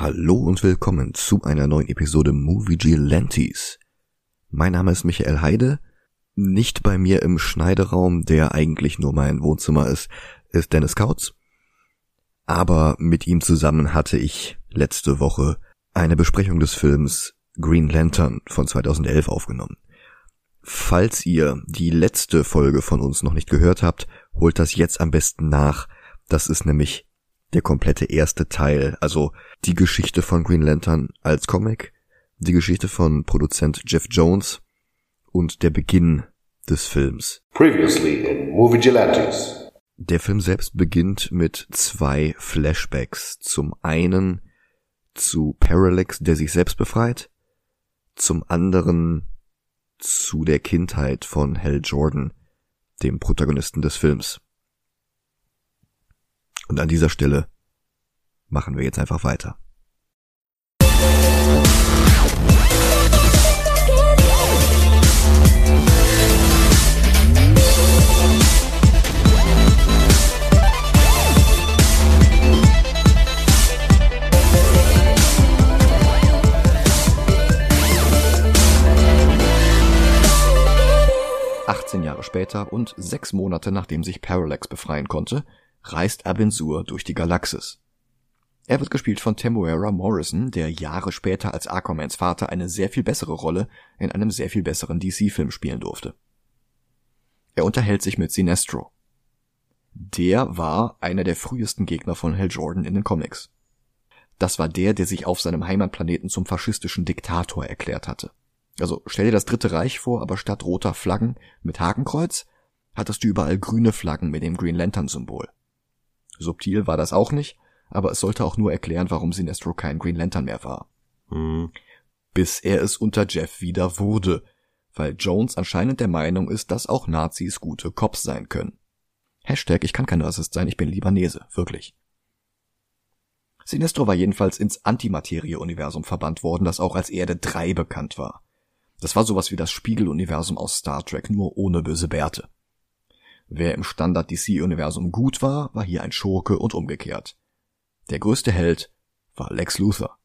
Hallo und willkommen zu einer neuen Episode Movie Gelantes. Mein Name ist Michael Heide. Nicht bei mir im Schneideraum, der eigentlich nur mein Wohnzimmer ist, ist Dennis Kautz. Aber mit ihm zusammen hatte ich letzte Woche eine Besprechung des Films Green Lantern von 2011 aufgenommen. Falls ihr die letzte Folge von uns noch nicht gehört habt, holt das jetzt am besten nach. Das ist nämlich der komplette erste Teil, also die Geschichte von Green Lantern als Comic, die Geschichte von Produzent Jeff Jones und der Beginn des Films. Previously in Movie Gelantes. Der Film selbst beginnt mit zwei Flashbacks. Zum einen zu Parallax, der sich selbst befreit, zum anderen zu der Kindheit von Hal Jordan, dem Protagonisten des Films. Und an dieser Stelle machen wir jetzt einfach weiter. 18 Jahre später und sechs Monate nachdem sich Parallax befreien konnte, reist Abensur durch die Galaxis. Er wird gespielt von Temuera Morrison, der Jahre später als Aquamans Vater eine sehr viel bessere Rolle in einem sehr viel besseren DC-Film spielen durfte. Er unterhält sich mit Sinestro. Der war einer der frühesten Gegner von Hal Jordan in den Comics. Das war der, der sich auf seinem Heimatplaneten zum faschistischen Diktator erklärt hatte. Also stell dir das Dritte Reich vor, aber statt roter Flaggen mit Hakenkreuz hattest du überall grüne Flaggen mit dem Green Lantern Symbol. Subtil war das auch nicht, aber es sollte auch nur erklären, warum Sinestro kein Green Lantern mehr war. Hm. Bis er es unter Jeff wieder wurde, weil Jones anscheinend der Meinung ist, dass auch Nazis gute Cops sein können. Hashtag, ich kann kein Rassist sein, ich bin Libanese, wirklich. Sinestro war jedenfalls ins Antimaterie-Universum verbannt worden, das auch als Erde 3 bekannt war. Das war sowas wie das Spiegeluniversum aus Star Trek, nur ohne böse Bärte. Wer im Standard DC-Universum gut war, war hier ein Schurke und umgekehrt. Der größte Held war Lex Luthor.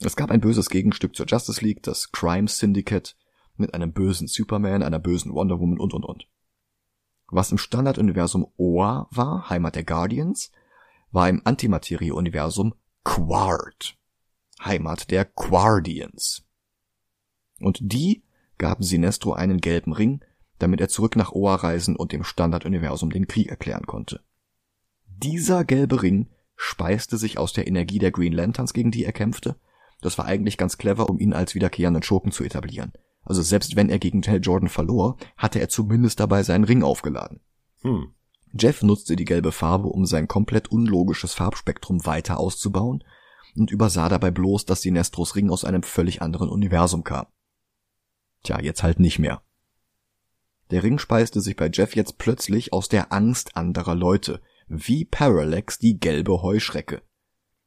Es gab ein böses Gegenstück zur Justice League, das Crime Syndicate, mit einem bösen Superman, einer bösen Wonder Woman und und und. Was im Standarduniversum Oa war, Heimat der Guardians, war im Antimaterie-Universum Quard, Heimat der Quardians. Und die gaben Sinestro einen gelben Ring, damit er zurück nach Oa reisen und dem Standarduniversum den Krieg erklären konnte. Dieser gelbe Ring speiste sich aus der Energie der Green Lanterns, gegen die er kämpfte. Das war eigentlich ganz clever, um ihn als wiederkehrenden Schurken zu etablieren. Also selbst wenn er gegen Hal Jordan verlor, hatte er zumindest dabei seinen Ring aufgeladen. Hm. Jeff nutzte die gelbe Farbe, um sein komplett unlogisches Farbspektrum weiter auszubauen und übersah dabei bloß, dass Sinestros Ring aus einem völlig anderen Universum kam. Tja, jetzt halt nicht mehr. Der Ring speiste sich bei Jeff jetzt plötzlich aus der Angst anderer Leute, wie Parallax die gelbe Heuschrecke.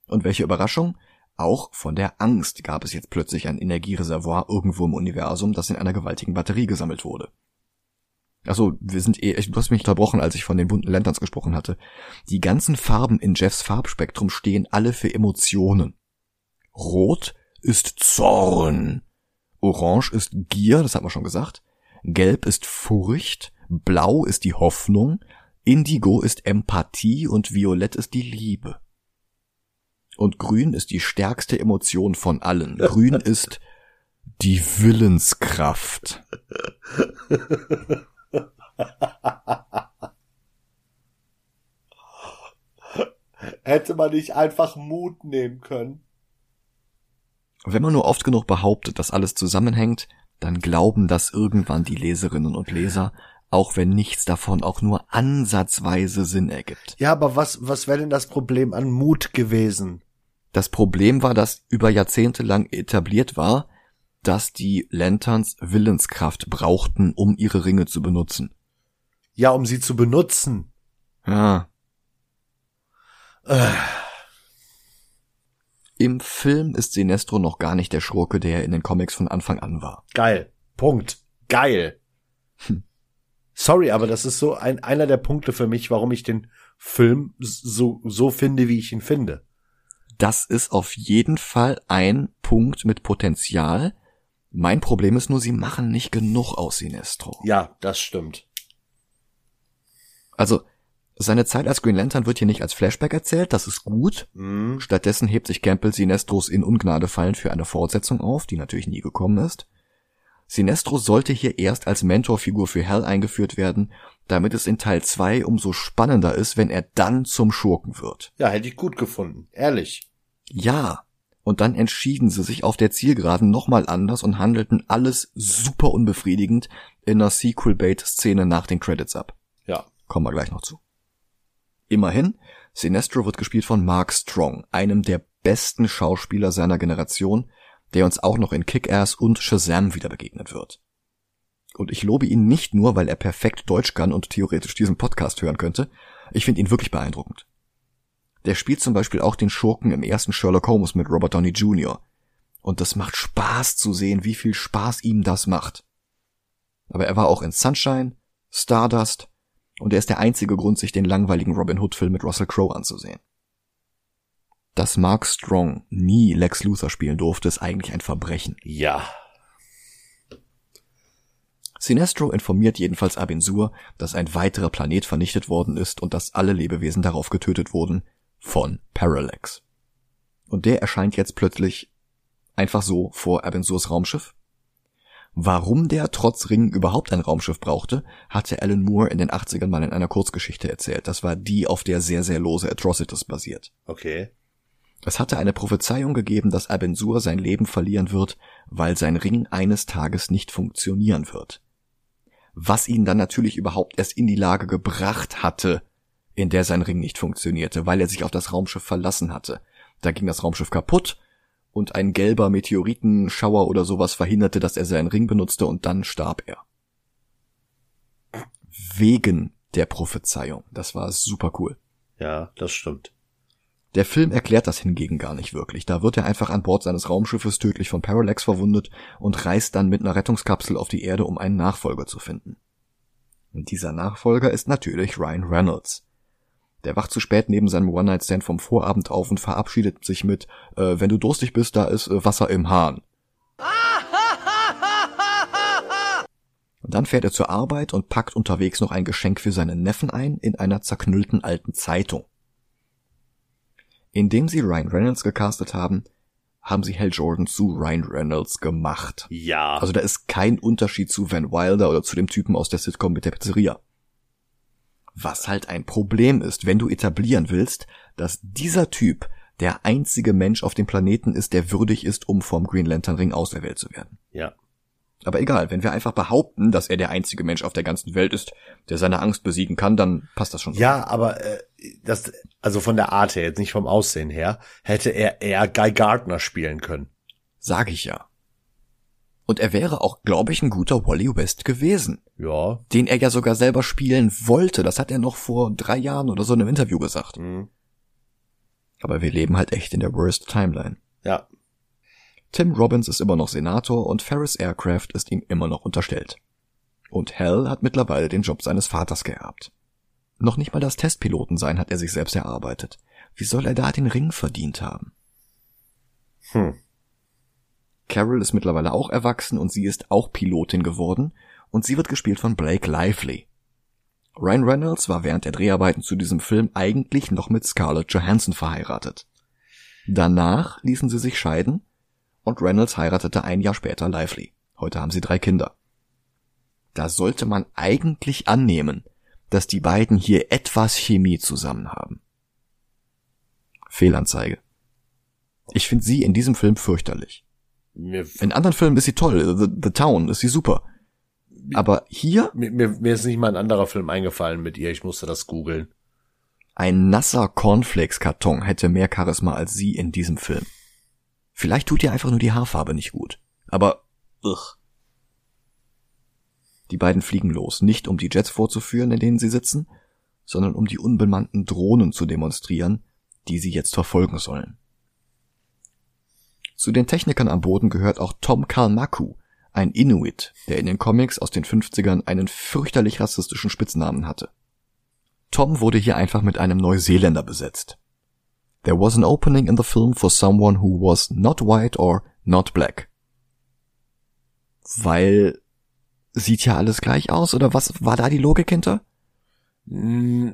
Und welche Überraschung? Auch von der Angst gab es jetzt plötzlich ein Energiereservoir irgendwo im Universum, das in einer gewaltigen Batterie gesammelt wurde. Also, wir sind eh, du hast mich unterbrochen, als ich von den bunten Lanterns gesprochen hatte. Die ganzen Farben in Jeffs Farbspektrum stehen alle für Emotionen. Rot ist Zorn. Orange ist Gier, das hat man schon gesagt. Gelb ist Furcht, Blau ist die Hoffnung, Indigo ist Empathie und Violett ist die Liebe. Und Grün ist die stärkste Emotion von allen. Grün ist die Willenskraft. Hätte man nicht einfach Mut nehmen können? Wenn man nur oft genug behauptet, dass alles zusammenhängt, dann glauben das irgendwann die Leserinnen und Leser, auch wenn nichts davon auch nur ansatzweise Sinn ergibt. Ja, aber was, was wäre denn das Problem an Mut gewesen? Das Problem war, dass über Jahrzehnte lang etabliert war, dass die Lanterns Willenskraft brauchten, um ihre Ringe zu benutzen. Ja, um sie zu benutzen. Ja. Äh. Im Film ist Sinestro noch gar nicht der Schurke, der er in den Comics von Anfang an war. Geil. Punkt. Geil. Hm. Sorry, aber das ist so ein, einer der Punkte für mich, warum ich den Film so, so finde, wie ich ihn finde. Das ist auf jeden Fall ein Punkt mit Potenzial. Mein Problem ist nur, sie machen nicht genug aus Sinestro. Ja, das stimmt. Also, seine Zeit als Green Lantern wird hier nicht als Flashback erzählt, das ist gut. Mhm. Stattdessen hebt sich Campbell Sinestros in Ungnade fallen für eine Fortsetzung auf, die natürlich nie gekommen ist. Sinestro sollte hier erst als Mentorfigur für Hell eingeführt werden, damit es in Teil 2 umso spannender ist, wenn er dann zum Schurken wird. Ja, hätte ich gut gefunden. Ehrlich. Ja. Und dann entschieden sie sich auf der Zielgeraden nochmal anders und handelten alles super unbefriedigend in einer Sequel-Bait-Szene nach den Credits ab. Ja. Kommen wir gleich noch zu. Immerhin, Sinestro wird gespielt von Mark Strong, einem der besten Schauspieler seiner Generation, der uns auch noch in Kick-Ass und Shazam wieder begegnet wird. Und ich lobe ihn nicht nur, weil er perfekt Deutsch kann und theoretisch diesen Podcast hören könnte, ich finde ihn wirklich beeindruckend. Der spielt zum Beispiel auch den Schurken im ersten Sherlock Holmes mit Robert Downey Jr. Und das macht Spaß zu sehen, wie viel Spaß ihm das macht. Aber er war auch in Sunshine, Stardust und er ist der einzige Grund, sich den langweiligen Robin Hood Film mit Russell Crowe anzusehen. Dass Mark Strong nie Lex Luthor spielen durfte, ist eigentlich ein Verbrechen. Ja. Sinestro informiert jedenfalls Abin Sur, dass ein weiterer Planet vernichtet worden ist und dass alle Lebewesen darauf getötet wurden von Parallax. Und der erscheint jetzt plötzlich einfach so vor Abin Surs Raumschiff. Warum der trotz Ring überhaupt ein Raumschiff brauchte, hatte Alan Moore in den 80ern mal in einer Kurzgeschichte erzählt. Das war die, auf der sehr, sehr lose Atrocitus basiert. Okay. Es hatte eine Prophezeiung gegeben, dass Abensur sein Leben verlieren wird, weil sein Ring eines Tages nicht funktionieren wird. Was ihn dann natürlich überhaupt erst in die Lage gebracht hatte, in der sein Ring nicht funktionierte, weil er sich auf das Raumschiff verlassen hatte. Da ging das Raumschiff kaputt und ein gelber Meteoritenschauer oder sowas verhinderte, dass er seinen Ring benutzte und dann starb er. Wegen der Prophezeiung. Das war super cool. Ja, das stimmt. Der Film erklärt das hingegen gar nicht wirklich. Da wird er einfach an Bord seines Raumschiffes tödlich von Parallax verwundet und reist dann mit einer Rettungskapsel auf die Erde, um einen Nachfolger zu finden. Und dieser Nachfolger ist natürlich Ryan Reynolds. Der wacht zu spät neben seinem One-Night-Stand vom Vorabend auf und verabschiedet sich mit, äh, wenn du durstig bist, da ist äh, Wasser im Hahn. Und dann fährt er zur Arbeit und packt unterwegs noch ein Geschenk für seinen Neffen ein in einer zerknüllten alten Zeitung. Indem sie Ryan Reynolds gecastet haben, haben sie Hal Jordan zu Ryan Reynolds gemacht. Ja. Also da ist kein Unterschied zu Van Wilder oder zu dem Typen aus der Sitcom mit der Pizzeria. Was halt ein Problem ist, wenn du etablieren willst, dass dieser Typ der einzige Mensch auf dem Planeten ist, der würdig ist, um vom Green Lantern Ring auserwählt zu werden. ja. Aber egal, wenn wir einfach behaupten, dass er der einzige Mensch auf der ganzen Welt ist, der seine Angst besiegen kann, dann passt das schon. so. Ja, aber äh, das, also von der Art her, jetzt nicht vom Aussehen her, hätte er eher Guy Gardner spielen können. Sag ich ja. Und er wäre auch, glaube ich, ein guter Wally West gewesen, Ja. den er ja sogar selber spielen wollte. Das hat er noch vor drei Jahren oder so in einem Interview gesagt. Mhm. Aber wir leben halt echt in der Worst Timeline. Ja. Tim Robbins ist immer noch Senator und Ferris Aircraft ist ihm immer noch unterstellt. Und Hal hat mittlerweile den Job seines Vaters geerbt. Noch nicht mal das Testpilotensein hat er sich selbst erarbeitet. Wie soll er da den Ring verdient haben? Hm. Carol ist mittlerweile auch erwachsen und sie ist auch Pilotin geworden und sie wird gespielt von Blake Lively. Ryan Reynolds war während der Dreharbeiten zu diesem Film eigentlich noch mit Scarlett Johansson verheiratet. Danach ließen sie sich scheiden und Reynolds heiratete ein Jahr später Lively. Heute haben sie drei Kinder. Da sollte man eigentlich annehmen, dass die beiden hier etwas Chemie zusammen haben. Fehlanzeige. Ich finde sie in diesem Film fürchterlich. Mir, In anderen Filmen ist sie toll. The, The Town ist sie super. Aber hier mir, mir, mir ist nicht mal ein anderer Film eingefallen mit ihr. Ich musste das googeln. ein nasser Cornflakes-Karton hätte mehr Charisma als sie in diesem Film. Vielleicht tut ihr einfach nur die Haarfarbe nicht gut. Aber, ugh. Die beiden fliegen los, nicht um die Jets vorzuführen, in denen sie sitzen, sondern um die unbemannten Drohnen zu demonstrieren, die sie jetzt verfolgen sollen. Zu den Technikern am Boden gehört auch Tom Kalmaku, ein Inuit, der in den Comics aus den 50ern einen fürchterlich rassistischen Spitznamen hatte. Tom wurde hier einfach mit einem Neuseeländer besetzt. There was an opening in the film for someone who was not white or not black. Weil sieht ja alles gleich aus, oder was war da die Logik hinter? Mm,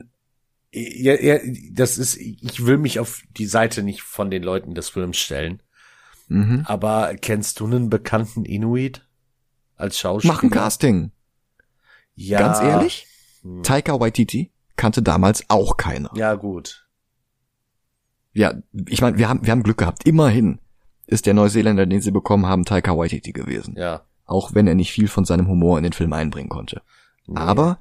Ja, ja, das ist, ich will mich auf die Seite nicht von den Leuten des Films stellen. Mhm. Aber kennst du einen bekannten Inuit als Schauspieler? Machen Casting. Ja. Ganz ehrlich, Hm. Taika Waititi kannte damals auch keiner. Ja, gut. Ja, ich meine, wir haben, wir haben Glück gehabt. Immerhin ist der Neuseeländer, den sie bekommen haben, Taika Waititi gewesen. Ja. Auch wenn er nicht viel von seinem Humor in den Film einbringen konnte. Aber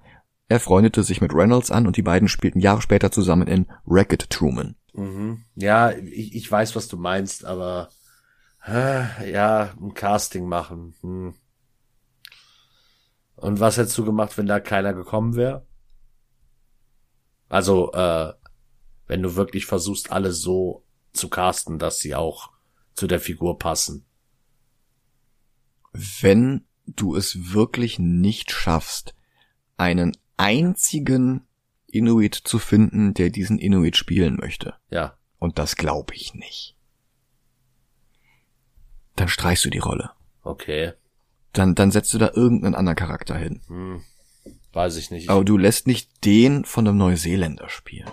er freundete sich mit Reynolds an und die beiden spielten Jahre später zusammen in Racket Truman. Mhm. Ja, ich, ich weiß, was du meinst, aber ja, ein Casting machen. Hm. Und was hättest du gemacht, wenn da keiner gekommen wäre? Also, äh, wenn du wirklich versuchst, alle so zu casten, dass sie auch zu der Figur passen. Wenn du es wirklich nicht schaffst, einen einzigen Inuit zu finden, der diesen Inuit spielen möchte, Ja, und das glaube ich nicht, dann streichst du die Rolle. okay. Dann, dann setzt du da irgendeinen anderen Charakter hin. Hm. Weiß ich nicht. Aber du lässt nicht den von einem Neuseeländer spielen.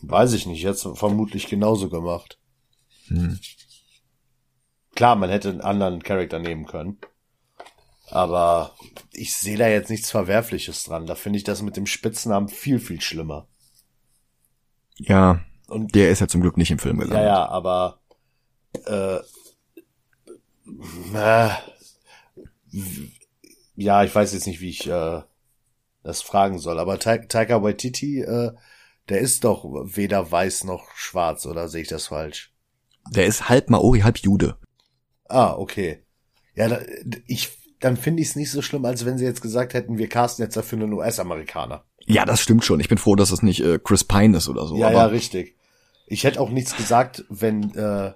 Weiß ich nicht, jetzt vermutlich genauso gemacht. Hm. Klar, man hätte einen anderen Charakter nehmen können. Aber ich sehe da jetzt nichts Verwerfliches dran. Da finde ich das mit dem Spitznamen viel, viel schlimmer. Ja, Und der ist ja zum Glück nicht im Film ja, gelandet. ja, aber äh, äh, ja, ich weiß jetzt nicht, wie ich äh, das fragen soll. Aber Ta Taika Waititi, äh, der ist doch weder weiß noch schwarz, oder sehe ich das falsch? Der ist halb Maori, halb Jude. Ah, okay. Ja, da, ich, dann finde ich es nicht so schlimm, als wenn sie jetzt gesagt hätten, wir casten jetzt dafür einen US-Amerikaner. Ja, das stimmt schon. Ich bin froh, dass es nicht äh, Chris Pine ist oder so. ja, aber ja, richtig. Ich hätte auch nichts gesagt, wenn, äh,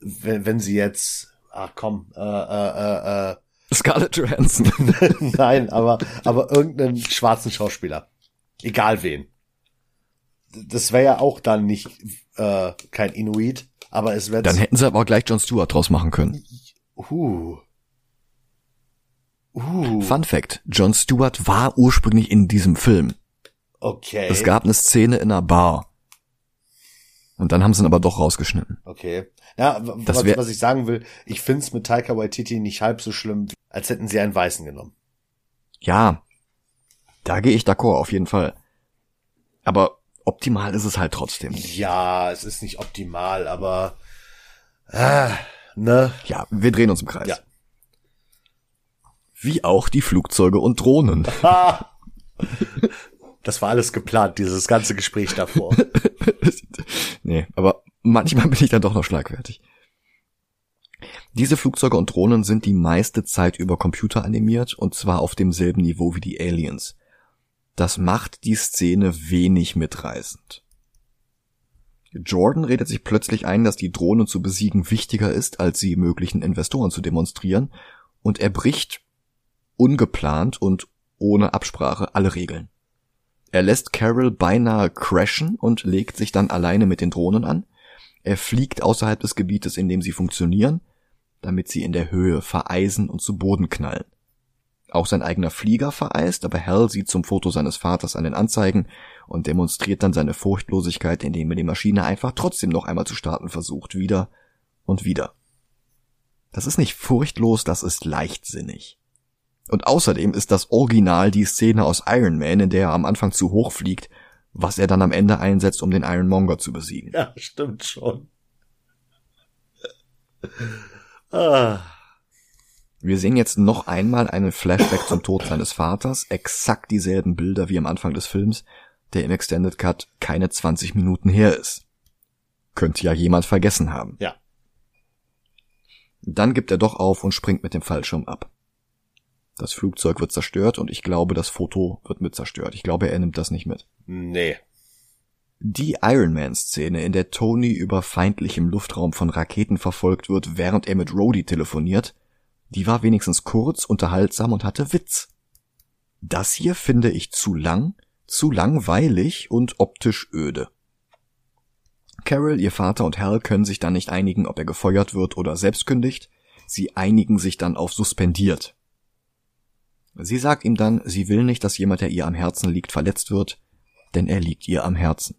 wenn, wenn sie jetzt, ach komm, äh, äh, äh, Scarlett Johansson. äh, nein, aber, aber irgendeinen schwarzen Schauspieler. Egal wen. Das wäre ja auch dann nicht, äh, kein Inuit, aber es wäre Dann hätten sie aber auch gleich John Stewart draus machen können. uh. Uh, Fun Fact, John Stewart war ursprünglich in diesem Film. okay. Es gab eine Szene in einer Bar. Und dann haben sie ihn aber doch rausgeschnitten. Okay. Ja, was, was ich sagen will, ich find's mit Taika Waititi nicht halb so schlimm, als hätten sie einen Weißen genommen. Ja, da gehe ich d'accord, auf jeden Fall. Aber optimal ist es halt trotzdem. Ja, es ist nicht optimal, aber ah, ne? Ja, wir drehen uns im Kreis. Ja. Wie auch die Flugzeuge und Drohnen. Das war alles geplant, dieses ganze Gespräch davor. nee, aber manchmal bin ich dann doch noch schlagfertig. Diese Flugzeuge und Drohnen sind die meiste Zeit über Computer animiert und zwar auf demselben Niveau wie die Aliens. Das macht die Szene wenig mitreißend. Jordan redet sich plötzlich ein, dass die Drohne zu besiegen wichtiger ist, als sie möglichen Investoren zu demonstrieren, und er bricht ungeplant und ohne Absprache alle Regeln. Er lässt Carol beinahe crashen und legt sich dann alleine mit den Drohnen an. Er fliegt außerhalb des Gebietes, in dem sie funktionieren, damit sie in der Höhe vereisen und zu Boden knallen. Auch sein eigener Flieger vereist, aber Hal sieht zum Foto seines Vaters an den Anzeigen und demonstriert dann seine Furchtlosigkeit, indem er die Maschine einfach trotzdem noch einmal zu starten versucht, wieder und wieder. Das ist nicht furchtlos, das ist leichtsinnig. Und außerdem ist das Original die Szene aus Iron Man, in der er am Anfang zu hoch fliegt, was er dann am Ende einsetzt, um den Ironmonger zu besiegen. ja, stimmt schon. Ah, Wir sehen jetzt noch einmal einen Flashback zum Tod seines Vaters, exakt dieselben Bilder wie am Anfang des Films, der im Extended Cut keine 20 Minuten her ist. Könnte ja jemand vergessen haben. ja. Dann gibt er doch auf und springt mit dem Fallschirm ab. Das Flugzeug wird zerstört und ich glaube, das Foto wird mit zerstört. Ich glaube, er nimmt das nicht mit. Nee. Die Iron Man-Szene, in der Tony über feindlichem Luftraum von Raketen verfolgt wird, während er mit Rhodey telefoniert, die war wenigstens kurz, unterhaltsam und hatte Witz. Das hier finde ich zu lang zu langweilig und optisch öde. Carol, ihr Vater und Hal können sich dann nicht einigen, ob er gefeuert wird oder selbst kündigt. Sie einigen sich dann auf suspendiert. Sie sagt ihm dann, sie will nicht, dass jemand, der ihr am Herzen liegt, verletzt wird, denn er liegt ihr am Herzen.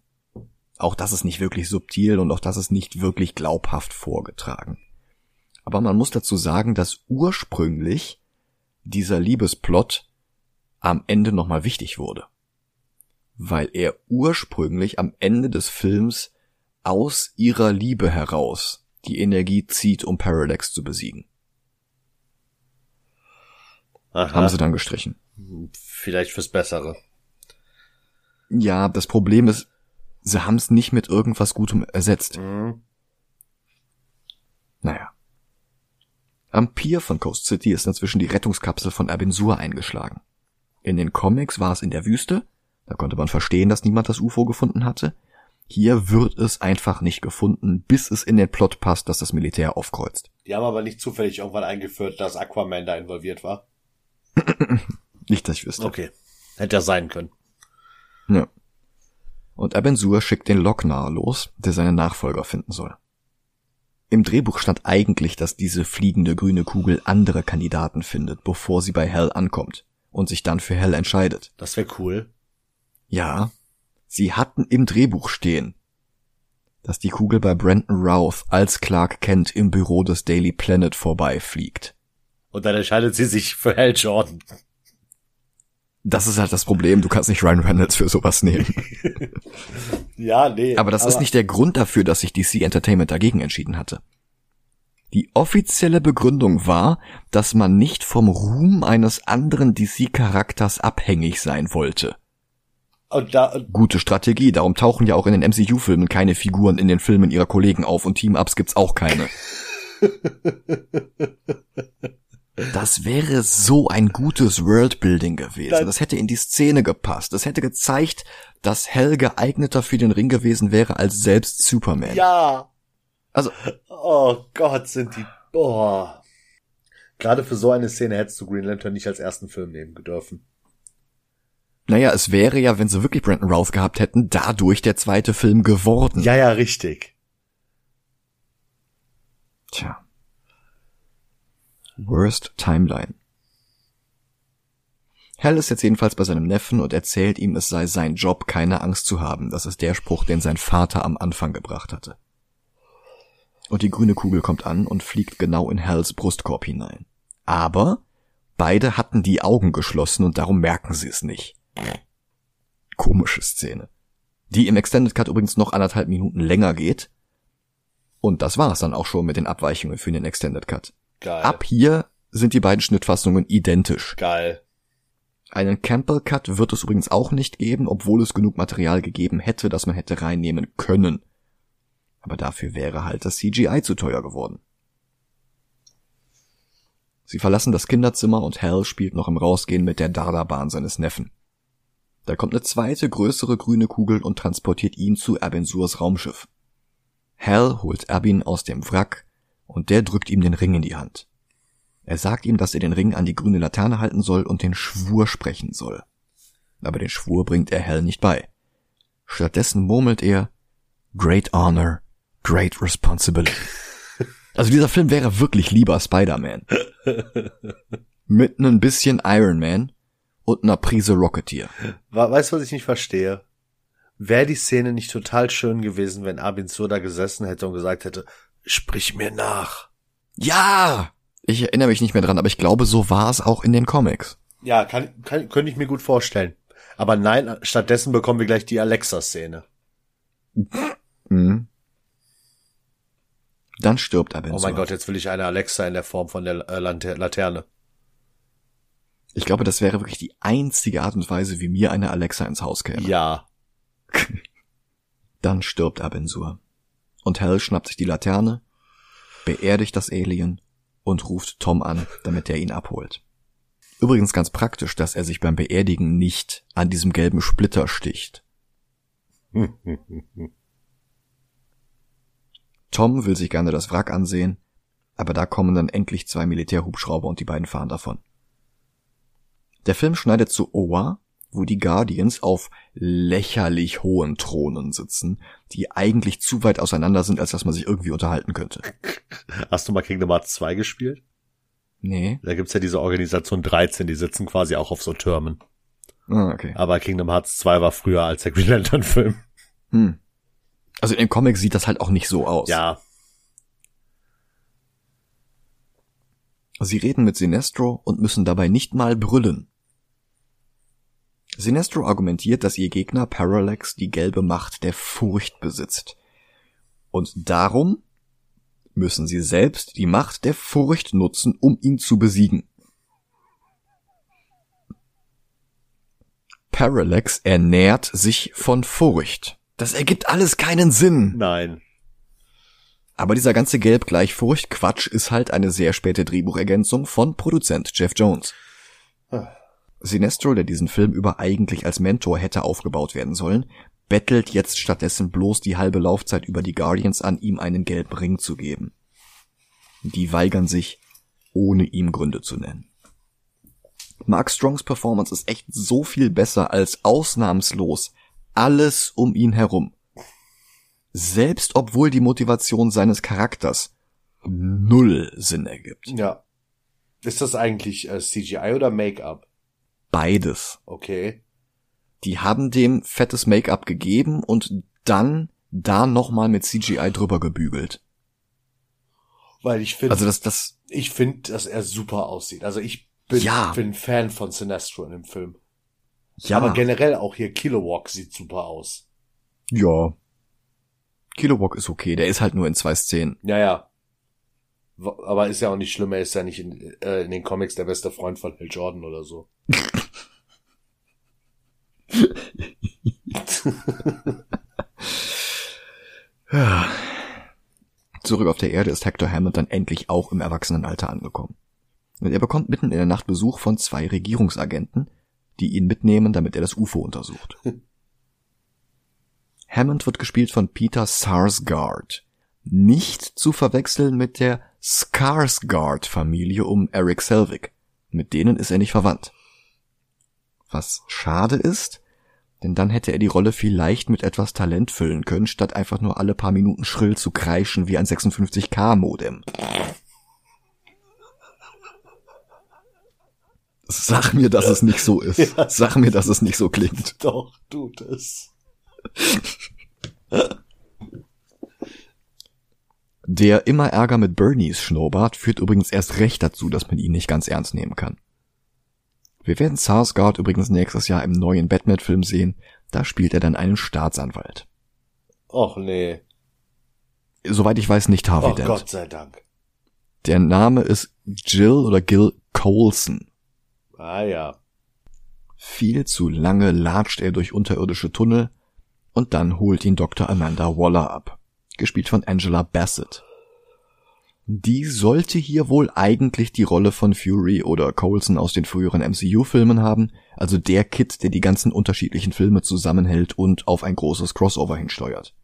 Auch das ist nicht wirklich subtil und auch das ist nicht wirklich glaubhaft vorgetragen. Aber man muss dazu sagen, dass ursprünglich dieser Liebesplot am Ende nochmal wichtig wurde. Weil er ursprünglich am Ende des Films aus ihrer Liebe heraus die Energie zieht, um Parallax zu besiegen. Aha. Haben sie dann gestrichen. Vielleicht fürs Bessere. Ja, das Problem ist, sie haben es nicht mit irgendwas Gutem ersetzt. Mhm. Naja. Am Pier von Coast City ist inzwischen die Rettungskapsel von Abin Sur eingeschlagen. In den Comics war es in der Wüste, da konnte man verstehen, dass niemand das UFO gefunden hatte. Hier wird es einfach nicht gefunden, bis es in den Plot passt, dass das Militär aufkreuzt. Die haben aber nicht zufällig irgendwann eingeführt, dass Aquaman da involviert war. nicht, dass ich wüsste. Okay. Hätte ja sein können. Ja. Und Abensur schickt den Locknar los, der seinen Nachfolger finden soll. Im Drehbuch stand eigentlich, dass diese fliegende grüne Kugel andere Kandidaten findet, bevor sie bei Hell ankommt und sich dann für Hell entscheidet. Das wäre cool. Ja, sie hatten im Drehbuch stehen, dass die Kugel bei Brandon Routh als Clark Kent im Büro des Daily Planet vorbeifliegt. Und dann entscheidet sie sich für Hell Jordan. Das ist halt das Problem, du kannst nicht Ryan Reynolds für sowas nehmen. ja, nee. Aber das aber ist nicht der Grund dafür, dass sich DC Entertainment dagegen entschieden hatte. Die offizielle Begründung war, dass man nicht vom Ruhm eines anderen DC-Charakters abhängig sein wollte. Und da, Gute Strategie, darum tauchen ja auch in den MCU-Filmen keine Figuren in den Filmen ihrer Kollegen auf und Team-Ups gibt's auch keine. Das wäre so ein gutes Worldbuilding gewesen. Das hätte in die Szene gepasst. Das hätte gezeigt, dass Hell geeigneter für den Ring gewesen wäre als selbst Superman. Ja. Also. Oh Gott, sind die. Boah. Gerade für so eine Szene hättest du Green Lantern nicht als ersten Film nehmen dürfen. Naja, es wäre ja, wenn sie wirklich Brandon Routh gehabt hätten, dadurch der zweite Film geworden. Ja, ja, richtig. Tja. Worst Timeline. Hal ist jetzt jedenfalls bei seinem Neffen und erzählt ihm, es sei sein Job, keine Angst zu haben. Das ist der Spruch, den sein Vater am Anfang gebracht hatte. Und die grüne Kugel kommt an und fliegt genau in Hals Brustkorb hinein. Aber beide hatten die Augen geschlossen und darum merken sie es nicht. Komische Szene. Die im Extended Cut übrigens noch anderthalb Minuten länger geht. Und das war's dann auch schon mit den Abweichungen für den Extended Cut. Geil. Ab hier sind die beiden Schnittfassungen identisch. Geil. Einen Campbell Cut wird es übrigens auch nicht geben, obwohl es genug Material gegeben hätte, das man hätte reinnehmen können. Aber dafür wäre halt das CGI zu teuer geworden. Sie verlassen das Kinderzimmer und Hal spielt noch im Rausgehen mit der Dardabahn seines Neffen. Da kommt eine zweite größere grüne Kugel und transportiert ihn zu Abinsurs Raumschiff. Hal holt Abin aus dem Wrack und der drückt ihm den Ring in die Hand. Er sagt ihm, dass er den Ring an die grüne Laterne halten soll und den Schwur sprechen soll. Aber den Schwur bringt er Hell nicht bei. Stattdessen murmelt er Great Honor, Great Responsibility. Also dieser Film wäre wirklich lieber Spider-Man. Mit ein bisschen Iron Man und einer Prise Rocketeer. Weißt du, was ich nicht verstehe? Wäre die Szene nicht total schön gewesen, wenn Abin Sur da gesessen hätte und gesagt hätte, Sprich mir nach. Ja! Ich erinnere mich nicht mehr dran, aber ich glaube, so war es auch in den Comics. Ja, kann, kann, könnte ich mir gut vorstellen. Aber nein, stattdessen bekommen wir gleich die Alexa-Szene. Mhm. Dann stirbt er. Oh mein Gott, jetzt will ich eine Alexa in der Form von der äh, Laterne. Ich glaube, das wäre wirklich die einzige Art und Weise, wie mir eine Alexa ins Haus käme. Ja. Dann stirbt Abensur und Hal schnappt sich die Laterne, beerdigt das Alien und ruft Tom an, damit er ihn abholt. Übrigens ganz praktisch, dass er sich beim Beerdigen nicht an diesem gelben Splitter sticht. Tom will sich gerne das Wrack ansehen, aber da kommen dann endlich zwei Militärhubschrauber und die beiden fahren davon. Der Film schneidet zu Owa, wo die Guardians auf lächerlich hohen Thronen sitzen, die eigentlich zu weit auseinander sind, als dass man sich irgendwie unterhalten könnte. Hast du mal Kingdom Hearts 2 gespielt? Nee. Da gibt's ja diese Organisation 13, die sitzen quasi auch auf so Türmen. Ah, okay. Aber Kingdom Hearts 2 war früher als der Green Lantern Film. Hm. Also in den Comics sieht das halt auch nicht so aus. Ja. Sie reden mit Sinestro und müssen dabei nicht mal brüllen. Sinestro argumentiert, dass ihr Gegner Parallax die gelbe Macht der Furcht besitzt. Und darum müssen sie selbst die Macht der Furcht nutzen, um ihn zu besiegen. Parallax ernährt sich von Furcht. Das ergibt alles keinen Sinn. Nein. Aber dieser ganze Gelb gleich Furcht Quatsch ist halt eine sehr späte Drehbuchergänzung von Produzent Jeff Jones. Sinestro, der diesen Film über eigentlich als Mentor hätte aufgebaut werden sollen, bettelt jetzt stattdessen bloß die halbe Laufzeit über die Guardians an, ihm einen gelben Ring zu geben. Die weigern sich, ohne ihm Gründe zu nennen. Mark Strongs Performance ist echt so viel besser als ausnahmslos alles um ihn herum. Selbst obwohl die Motivation seines Charakters null Sinn ergibt. Ja. Ist das eigentlich äh, CGI oder Make-up? Beides. Okay. Die haben dem fettes Make-up gegeben und dann da nochmal mit CGI drüber gebügelt. Weil ich finde, Also das, das, ich finde, dass er super aussieht. Also ich bin, Ja. bin Fan von Sinestro in dem Film. ja, Aber generell auch hier Kilowog sieht super aus. ja. Kilowog ist okay, der ist halt nur in zwei Szenen. Ja, ja. Aber ist ja auch nicht schlimm, er ist ja nicht in, äh, in den Comics der beste Freund von Hal Jordan oder so. Zurück auf der Erde ist Hector Hammond dann endlich auch im Erwachsenenalter angekommen. Und er bekommt mitten in der Nacht Besuch von zwei Regierungsagenten, die ihn mitnehmen, damit er das UFO untersucht. Hammond wird gespielt von Peter Sarsgaard. Nicht zu verwechseln mit der Skarsgård-Familie um Eric Selvig. Mit denen ist er nicht verwandt. Was schade ist, denn dann hätte er die Rolle vielleicht mit etwas Talent füllen können, statt einfach nur alle paar Minuten schrill zu kreischen wie ein 56K-Modem. Sag mir, dass es nicht so ist. Ja. Sag mir, dass es nicht so klingt. Doch, tut es. Der immer Ärger mit Bernies Schnurrbart führt übrigens erst recht dazu, dass man ihn nicht ganz ernst nehmen kann. Wir werden Sarsgaard übrigens nächstes Jahr im neuen Batman-Film sehen. Da spielt er dann einen Staatsanwalt. Och nee. Soweit ich weiß, nicht Harvey Oh Dent. Gott sei Dank. Der Name ist Jill oder Gil Colson. Ah ja. Viel zu lange latscht er durch unterirdische Tunnel und dann holt ihn Dr. Amanda Waller ab, gespielt von Angela Bassett. Die sollte hier wohl eigentlich die Rolle von Fury oder Coulson aus den früheren MCU-Filmen haben, also der Kid, der die ganzen unterschiedlichen Filme zusammenhält und auf ein großes Crossover hinsteuert.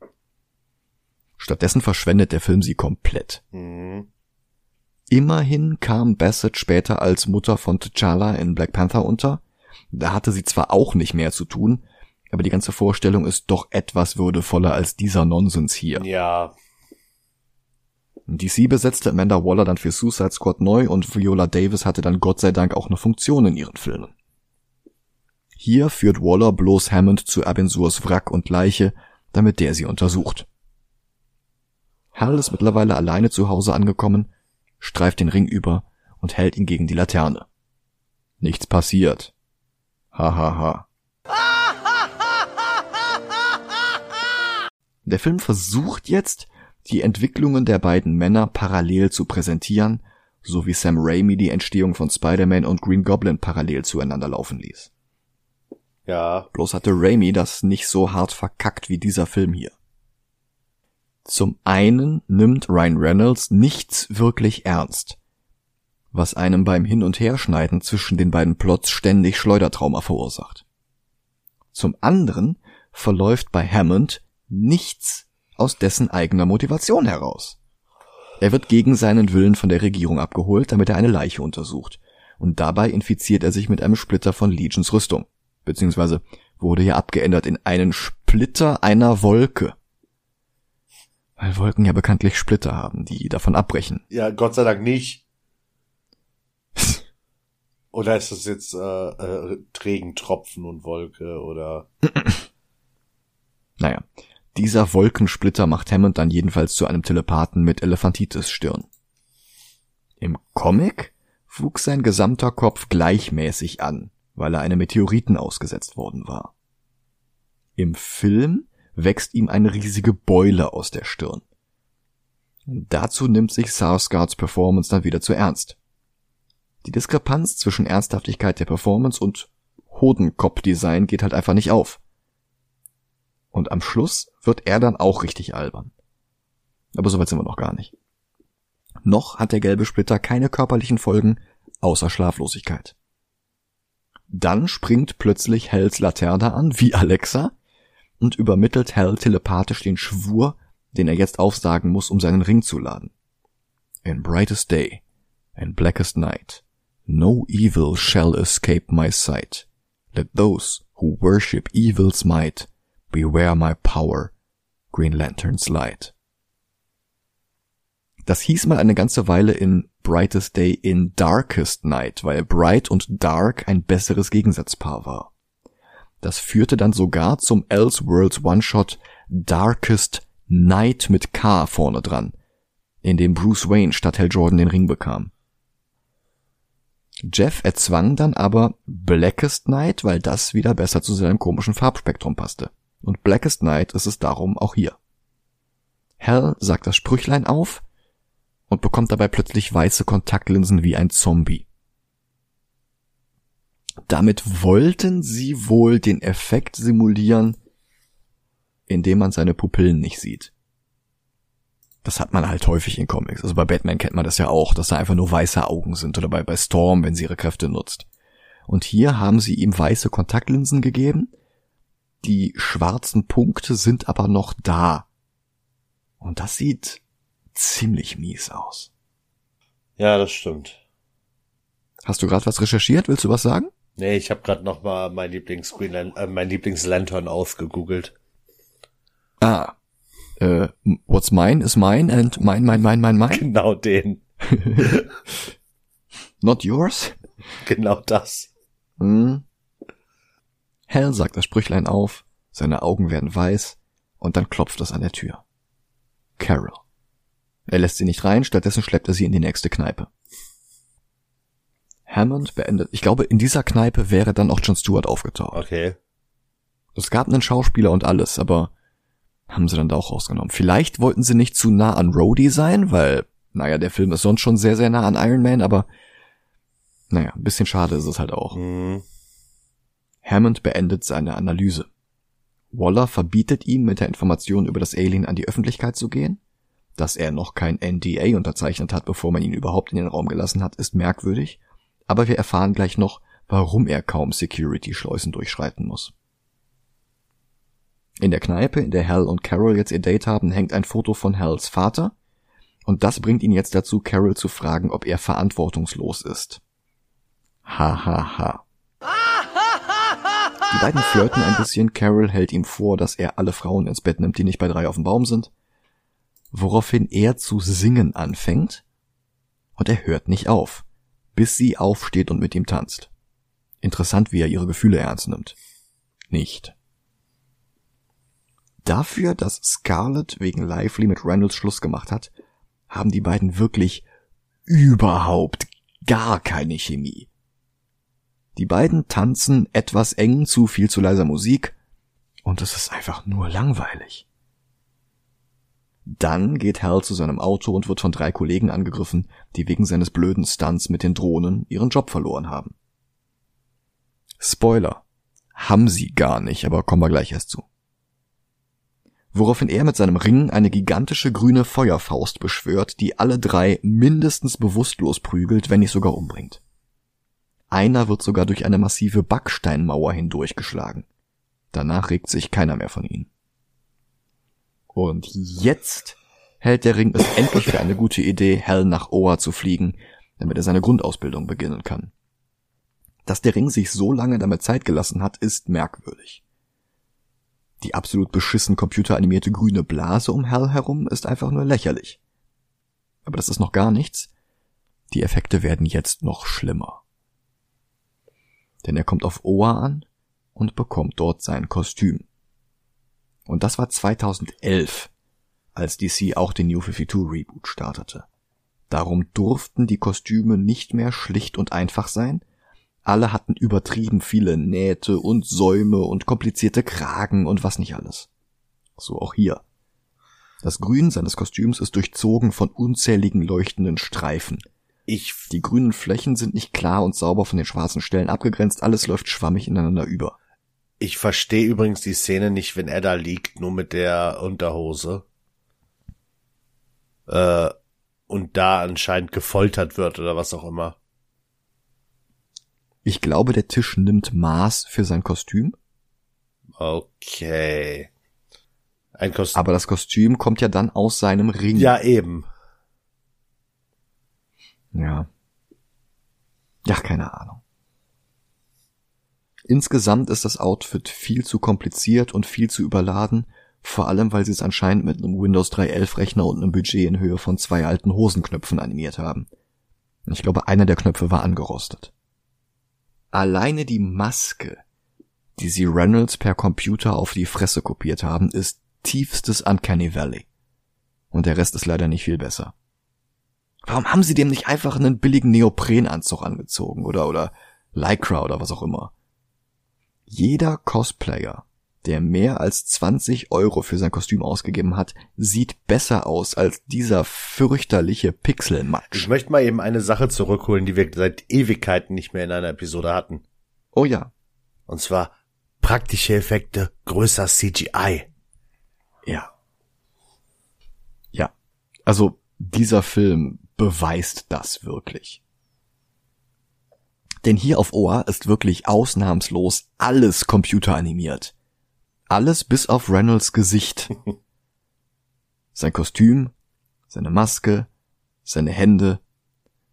Stattdessen verschwendet der Film sie komplett. Mhm. Immerhin kam Bassett später als Mutter von T'Challa in Black Panther unter. Da hatte sie zwar auch nicht mehr zu tun, aber die ganze Vorstellung ist doch etwas würdevoller als dieser Nonsens hier. Ja. DC besetzte Amanda Waller dann für Suicide Squad neu und Viola Davis hatte dann Gott sei Dank auch eine Funktion in ihren Filmen. Hier führt Waller bloß Hammond zu Abensours Wrack und Leiche, damit der sie untersucht. Hal ist mittlerweile alleine zu Hause angekommen, streift den Ring über und hält ihn gegen die Laterne. Nichts passiert. Hahaha. Der Film versucht jetzt, die Entwicklungen der beiden Männer parallel zu präsentieren, so wie Sam Raimi die Entstehung von Spider-Man und Green Goblin parallel zueinander laufen ließ. Ja. Bloß hatte Raimi das nicht so hart verkackt wie dieser Film hier. Zum einen nimmt Ryan Reynolds nichts wirklich ernst, was einem beim Hin- und Herschneiden zwischen den beiden Plots ständig Schleudertrauma verursacht. Zum anderen verläuft bei Hammond nichts aus dessen eigener Motivation heraus. Er wird gegen seinen Willen von der Regierung abgeholt, damit er eine Leiche untersucht, und dabei infiziert er sich mit einem Splitter von Legions Rüstung. beziehungsweise wurde hier abgeändert in einen Splitter einer Wolke. Weil Wolken ja bekanntlich Splitter haben, die davon abbrechen. Ja, Gott sei Dank nicht. Oder ist das jetzt äh, äh, Regentropfen und Wolke oder? Naja, dieser Wolkensplitter macht Hammond dann jedenfalls zu einem Telepathen mit Elefantitis-Stirn. Im Comic wuchs sein gesamter Kopf gleichmäßig an, weil er einem Meteoriten ausgesetzt worden war. Im Film wächst ihm eine riesige Beule aus der Stirn. Dazu nimmt sich Sarsgaards Performance dann wieder zu ernst. Die Diskrepanz zwischen Ernsthaftigkeit der Performance und Hodenkopfdesign geht halt einfach nicht auf. Und am Schluss wird er dann auch richtig albern. Aber soweit sind wir noch gar nicht. Noch hat der gelbe Splitter keine körperlichen Folgen außer Schlaflosigkeit. Dann springt plötzlich Hells Laterne an, wie Alexa, und übermittelt Hell telepathisch den Schwur, den er jetzt aufsagen muss, um seinen Ring zu laden. In brightest day and blackest night, no evil shall escape my sight. Let those who worship evil's might beware my power, Green Lantern's light. Das hieß mal eine ganze Weile in Brightest Day in Darkest Night, weil Bright und Dark ein besseres Gegensatzpaar war. Das führte dann sogar zum Elseworlds One-Shot Darkest Night mit K vorne dran, in dem Bruce Wayne statt Hal Jordan den Ring bekam. Jeff erzwang dann aber Blackest Night, weil das wieder besser zu seinem komischen Farbspektrum passte. Und Blackest Night ist es darum auch hier. Hal sagt das Sprüchlein auf und bekommt dabei plötzlich weiße Kontaktlinsen wie ein Zombie. Damit wollten sie wohl den Effekt simulieren, indem man seine Pupillen nicht sieht. Das hat man halt häufig in Comics. Also bei Batman kennt man das ja auch, dass da einfach nur weiße Augen sind oder bei, bei Storm, wenn sie ihre Kräfte nutzt. Und hier haben sie ihm weiße Kontaktlinsen gegeben. Die schwarzen Punkte sind aber noch da. Und das sieht ziemlich mies aus. Ja, das stimmt. Hast du gerade was recherchiert? Willst du was sagen? Nee, ich habe gerade noch mal mein Lieblings Green äh, mein Lieblingslantern ausgegoogelt. Ah. Äh, what's mine is mine and mine, mine, mine, mine, mine? Genau den. Not yours? Genau das. Hm. Hell sagt das Sprüchlein auf, seine Augen werden weiß und dann klopft es an der Tür. Carol. Er lässt sie nicht rein, stattdessen schleppt er sie in die nächste Kneipe. Hammond beendet, ich glaube, in dieser Kneipe wäre dann auch John Stewart aufgetaucht. Okay. Es gab einen Schauspieler und alles, aber haben sie dann da auch rausgenommen. Vielleicht wollten sie nicht zu nah an Rhodey sein, weil, naja, der Film ist sonst schon sehr, sehr nah an Iron Man, aber naja, ein bisschen schade ist es halt auch. Mhm. Hammond beendet seine Analyse. Waller verbietet ihm, mit der Information über das Alien an die Öffentlichkeit zu gehen. Dass er noch kein NDA unterzeichnet hat, bevor man ihn überhaupt in den Raum gelassen hat, ist merkwürdig. Aber wir erfahren gleich noch, warum er kaum Security-Schleusen durchschreiten muss. In der Kneipe, in der Hal und Carol jetzt ihr Date haben, hängt ein Foto von Hals Vater. Und das bringt ihn jetzt dazu, Carol zu fragen, ob er verantwortungslos ist. Ha ha ha. Die beiden flirten ein bisschen. Carol hält ihm vor, dass er alle Frauen ins Bett nimmt, die nicht bei drei auf dem Baum sind. Woraufhin er zu singen anfängt. Und er hört nicht auf, bis sie aufsteht und mit ihm tanzt. Interessant, wie er ihre Gefühle ernst nimmt. Nicht. Dafür, dass Scarlett wegen Lively mit Reynolds Schluss gemacht hat, haben die beiden wirklich überhaupt gar keine Chemie. Die beiden tanzen etwas eng zu viel zu leiser Musik und es ist einfach nur langweilig. Dann geht Hal zu seinem Auto und wird von drei Kollegen angegriffen, die wegen seines blöden Stunts mit den Drohnen ihren Job verloren haben. Spoiler. Haben sie gar nicht, aber kommen wir gleich erst zu woraufhin er mit seinem Ring eine gigantische grüne Feuerfaust beschwört, die alle drei mindestens bewusstlos prügelt, wenn nicht sogar umbringt. Einer wird sogar durch eine massive Backsteinmauer hindurchgeschlagen. Danach regt sich keiner mehr von ihnen. Und jetzt hält der Ring es endlich für eine gute Idee, Hell nach Oa zu fliegen, damit er seine Grundausbildung beginnen kann. Dass der Ring sich so lange damit Zeit gelassen hat, ist merkwürdig. Die absolut beschissen computeranimierte grüne Blase um Hal herum ist einfach nur lächerlich. Aber das ist noch gar nichts. Die Effekte werden jetzt noch schlimmer. Denn er kommt auf Oa an und bekommt dort sein Kostüm. Und das war 2011, als DC auch den New 52 Reboot startete. Darum durften die Kostüme nicht mehr schlicht und einfach sein. Alle hatten übertrieben viele Nähte und Säume und komplizierte Kragen und was nicht alles. So auch hier. Das Grün seines Kostüms ist durchzogen von unzähligen leuchtenden Streifen. Ich, Die grünen Flächen sind nicht klar und sauber von den schwarzen Stellen abgegrenzt, alles läuft schwammig ineinander über. ich verstehe übrigens die Szene nicht, wenn er da liegt, nur mit der Unterhose. Äh, und da anscheinend gefoltert wird oder was auch immer. Ich glaube, der Tisch nimmt Maß für sein Kostüm, Okay. Ein Kostüm. aber das Kostüm kommt ja dann aus seinem Ring. Ja, eben. Ja. Ja, keine Ahnung. Insgesamt ist das Outfit viel zu kompliziert und viel zu überladen, vor allem weil sie es anscheinend mit einem Windows 3.11 Rechner und einem Budget in Höhe von zwei alten Hosenknöpfen animiert haben. Ich glaube, einer der Knöpfe war angerostet. Alleine die Maske, die sie Reynolds per Computer auf die Fresse kopiert haben, ist tiefstes Uncanny Valley. Und der Rest ist leider nicht viel besser. Warum haben sie dem nicht einfach einen billigen Neoprenanzug angezogen oder, oder Lycra oder was auch immer? Jeder Cosplayer, der mehr als 20 Euro für sein Kostüm ausgegeben hat, sieht besser aus als dieser fürchterliche Ich Pixelmatsch. möchte mal eben eine Sache zurückholen, die wir seit Ewigkeiten nicht mehr in einer Episode hatten. Oh ja, Und zwar praktische Effekte größer CGI. ja. Ja. Also, dieser Film beweist das wirklich. Denn hier auf Oa ist wirklich ausnahmslos alles computeranimiert. Alles bis auf Reynolds Gesicht. Sein Kostüm, seine Maske, seine Hände,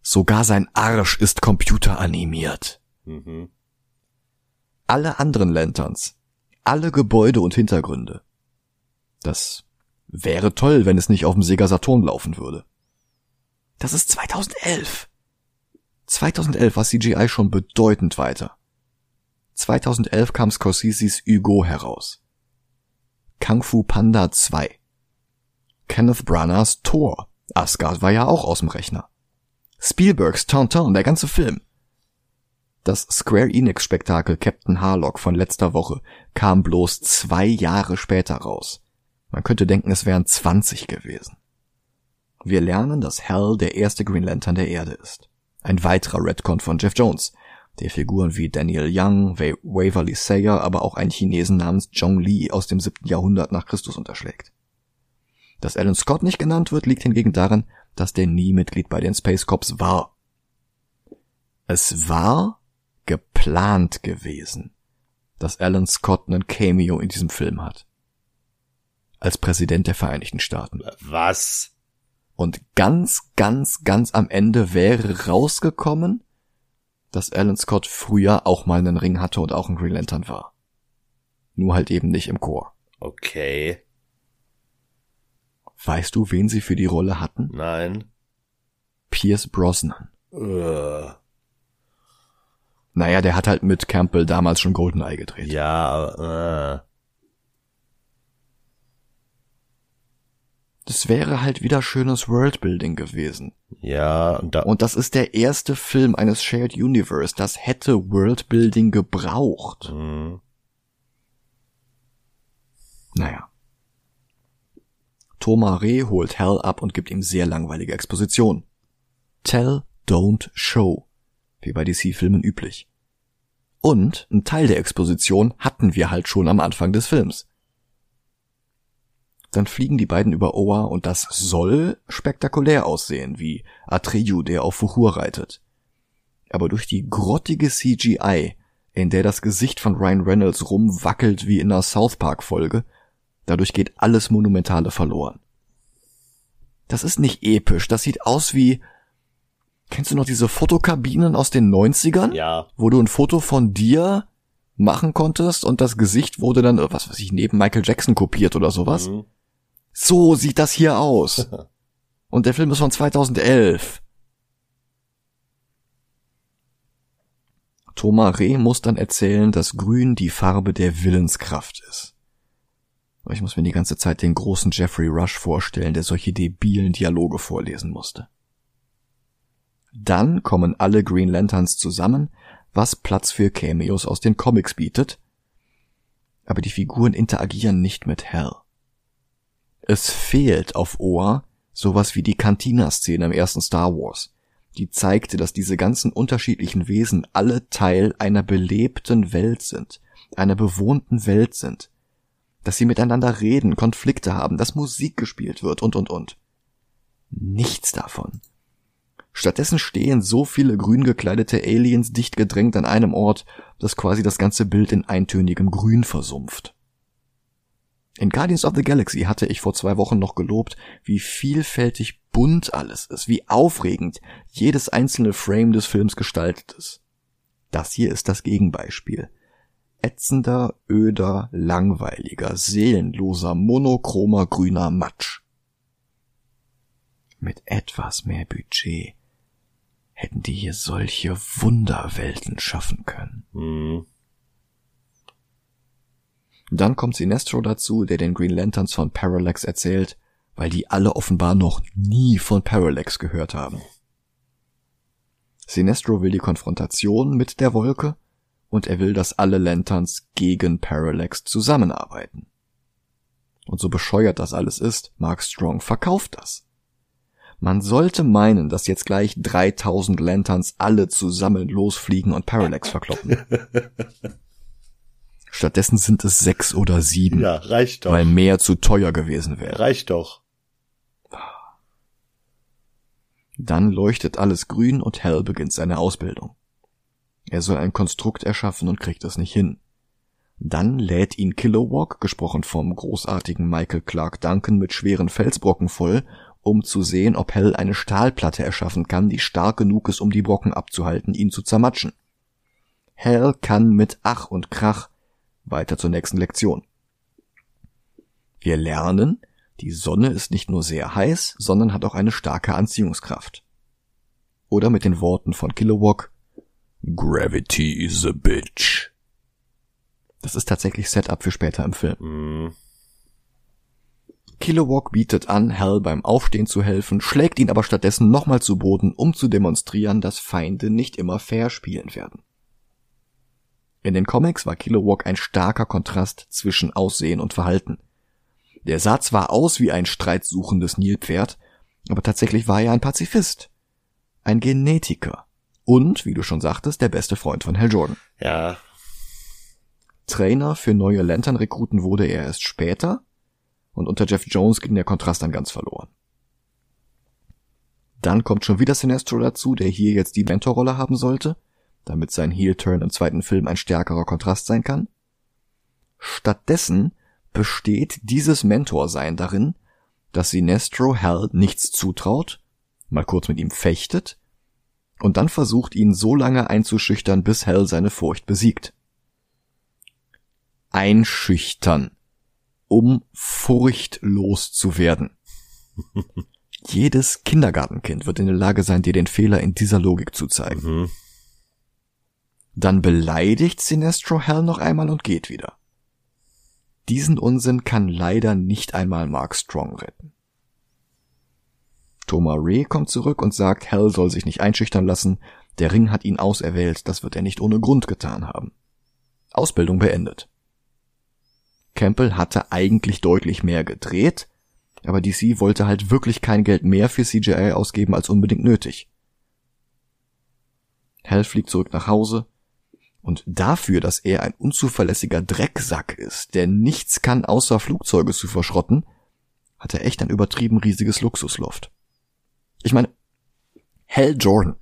sogar sein Arsch ist computeranimiert. Mhm. Alle anderen Lanterns, alle Gebäude und Hintergründe. Das wäre toll, wenn es nicht auf dem Sega Saturn laufen würde. Das ist 2011. 2011 war CGI schon bedeutend weiter. 2011 kam Scorseses Hugo heraus. Kung Fu Panda 2. Kenneth Branaghs Thor. Asgard war ja auch aus dem Rechner. Spielbergs Tintin, der ganze Film. Das Square Enix Spektakel Captain Harlock von letzter Woche kam bloß zwei Jahre später raus. Man könnte denken, es wären 20 gewesen. Wir lernen, dass Hal der erste Green Lantern der Erde ist. Ein weiterer Redcon von Jeff Jones, der Figuren wie Daniel Young, Wa- Waverly Sayer, aber auch einen Chinesen namens Zhong Li aus dem siebten Jahrhundert nach Christus unterschlägt. Dass Alan Scott nicht genannt wird, liegt hingegen daran, dass der nie Mitglied bei den Space Cops war. Es war geplant gewesen, dass Alan Scott einen Cameo in diesem Film hat. Als Präsident der Vereinigten Staaten. Was? Und ganz, ganz, ganz am Ende wäre rausgekommen, dass Alan Scott früher auch mal einen Ring hatte und auch ein Green Lantern war. Nur halt eben nicht im Chor. Okay. Weißt du, wen sie für die Rolle hatten? Nein. Pierce Brosnan. Äh, Naja, der hat halt mit Campbell damals schon Goldeneye gedreht. ja, äh. Das wäre halt wieder schönes Worldbuilding gewesen. Ja, und da, Und das ist der erste Film eines Shared Universe. Das hätte Worldbuilding gebraucht. Mhm. Naja. Thomas Reh holt Hal ab und gibt ihm sehr langweilige Exposition. Tell, don't show. Wie bei DC-Filmen üblich. Und ein Teil der Exposition hatten wir halt schon am Anfang des Films. Dann fliegen die beiden über Oa und das soll spektakulär aussehen, wie Atreyu, der auf Fuchur reitet. Aber durch die grottige CGI, in der das Gesicht von Ryan Reynolds rumwackelt wie in einer South Park Folge, dadurch geht alles Monumentale verloren. Das ist nicht episch, das sieht aus wie, Kennst du noch diese Fotokabinen aus den 90ern? Ja. Wo du ein Foto von dir machen konntest und das Gesicht wurde dann, was weiß ich, neben Michael Jackson kopiert oder sowas. Mhm. So sieht das hier aus. Und der Film ist von 2011. Thomas Reh muss dann erzählen, dass Grün die Farbe der Willenskraft ist. Ich muss mir die ganze Zeit den großen Jeffrey Rush vorstellen, der solche debilen Dialoge vorlesen musste. Dann kommen alle Green Lanterns zusammen, was Platz für Cameos aus den Comics bietet, aber die Figuren interagieren nicht mit Hell. Es fehlt auf Oa sowas wie die Cantina-Szene im ersten Star Wars, die zeigte, dass diese ganzen unterschiedlichen Wesen alle Teil einer belebten Welt sind, einer bewohnten Welt sind, dass sie miteinander reden, Konflikte haben, dass Musik gespielt wird und und und. Nichts davon. Stattdessen stehen so viele grün gekleidete Aliens dicht gedrängt an einem Ort, dass quasi das ganze Bild in eintönigem Grün versumpft. In Guardians of the Galaxy hatte ich vor zwei Wochen noch gelobt, wie vielfältig bunt alles ist, wie aufregend jedes einzelne Frame des Films gestaltet ist. Das hier ist das Gegenbeispiel. Ätzender, öder, langweiliger, seelenloser, monochromer grüner Matsch. Mit etwas mehr Budget hätten die hier solche Wunderwelten schaffen können. Mhm. Dann kommt Sinestro dazu, der den Green Lanterns von Parallax erzählt, weil die alle offenbar noch nie von Parallax gehört haben. Sinestro will die Konfrontation mit der Wolke und er will, dass alle Lanterns gegen Parallax zusammenarbeiten. Und so bescheuert das alles ist, Mark Strong verkauft das. Man sollte meinen, dass jetzt gleich 3000 Lanterns alle zusammen losfliegen und Parallax verkloppen. Stattdessen sind es sechs oder sieben, Ja, reicht doch. weil mehr zu teuer gewesen wäre. Reicht doch. Dann leuchtet alles grün und Hell beginnt seine Ausbildung. Er soll ein Konstrukt erschaffen und kriegt es nicht hin. Dann lädt ihn Kilowog, gesprochen vom großartigen Michael Clark Duncan, mit schweren Felsbrocken voll, um zu sehen, ob Hell eine Stahlplatte erschaffen kann, die stark genug ist, um die Brocken abzuhalten, ihn zu zermatschen. Hell kann mit Ach und Krach weiter zur nächsten Lektion. Wir lernen, die Sonne ist nicht nur sehr heiß, sondern hat auch eine starke Anziehungskraft. Oder mit den Worten von Kilowog, Gravity is a bitch. Das ist tatsächlich Setup für später im Film. Mhm. Kilowog bietet an, Hell beim Aufstehen zu helfen, schlägt ihn aber stattdessen nochmal zu Boden, um zu demonstrieren, dass Feinde nicht immer fair spielen werden. In den Comics war Kilowog ein starker Kontrast zwischen Aussehen und Verhalten. Der sah zwar aus wie ein streitsuchendes Nilpferd, aber tatsächlich war er ein Pazifist, ein Genetiker und, wie du schon sagtest, der beste Freund von Hal Jordan. Ja. Trainer für neue Lantern-Rekruten wurde er erst später und unter Jeff Jones ging der Kontrast dann ganz verloren. Dann kommt schon wieder Sinestro dazu, der hier jetzt die Mentorrolle haben sollte, damit sein Heel-Turn im zweiten Film ein stärkerer Kontrast sein kann. Stattdessen besteht dieses Mentorsein darin, dass Sinestro Hal nichts zutraut, mal kurz mit ihm fechtet und dann versucht, ihn so lange einzuschüchtern, bis Hal seine Furcht besiegt. Einschüchtern, um furchtlos zu werden. Jedes Kindergartenkind wird in der Lage sein, dir den Fehler in dieser Logik zu zeigen. Mhm. Dann beleidigt Sinestro Hal noch einmal und geht wieder. Diesen Unsinn kann leider nicht einmal Mark Strong retten. Thomas Ray kommt zurück und sagt, Hal soll sich nicht einschüchtern lassen, der Ring hat ihn auserwählt, das wird er nicht ohne Grund getan haben. Ausbildung beendet. Campbell hatte eigentlich deutlich mehr gedreht, aber DC wollte halt wirklich kein Geld mehr für CGI ausgeben als unbedingt nötig. Hal fliegt zurück nach Hause, und dafür, dass er ein unzuverlässiger Drecksack ist, der nichts kann, außer Flugzeuge zu verschrotten, hat er echt ein übertrieben riesiges Luxusloft. Ich meine, Hal Jordan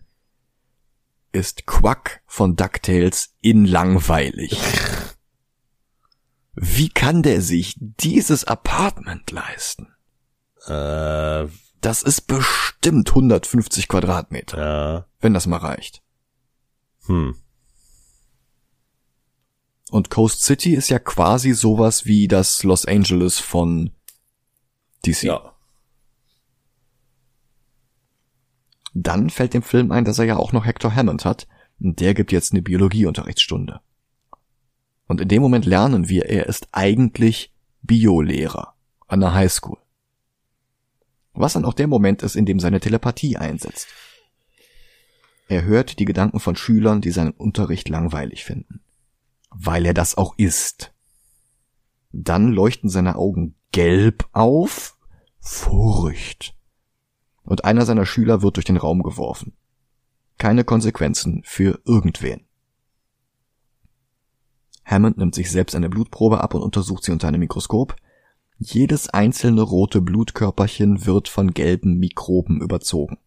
ist Quack von DuckTales in langweilig. Wie kann der sich dieses Apartment leisten? Äh, Das ist bestimmt 150 Quadratmeter, Ja. wenn das mal reicht. Hm. Und Coast City ist ja quasi sowas wie das Los Angeles von DC. Ja. Dann fällt dem Film ein, dass er ja auch noch Hector Hammond hat, und der gibt jetzt eine Biologieunterrichtsstunde. Und in dem Moment lernen wir, er ist eigentlich Biolehrer an der Highschool. Was dann auch der Moment ist, in dem seine Telepathie einsetzt. Er hört die Gedanken von Schülern, die seinen Unterricht langweilig finden. Weil er das auch ist. Dann leuchten seine Augen gelb auf. Furcht. Und einer seiner Schüler wird durch den Raum geworfen. Keine Konsequenzen für irgendwen. Hammond nimmt sich selbst eine Blutprobe ab und untersucht sie unter einem Mikroskop. Jedes einzelne rote Blutkörperchen wird von gelben Mikroben überzogen.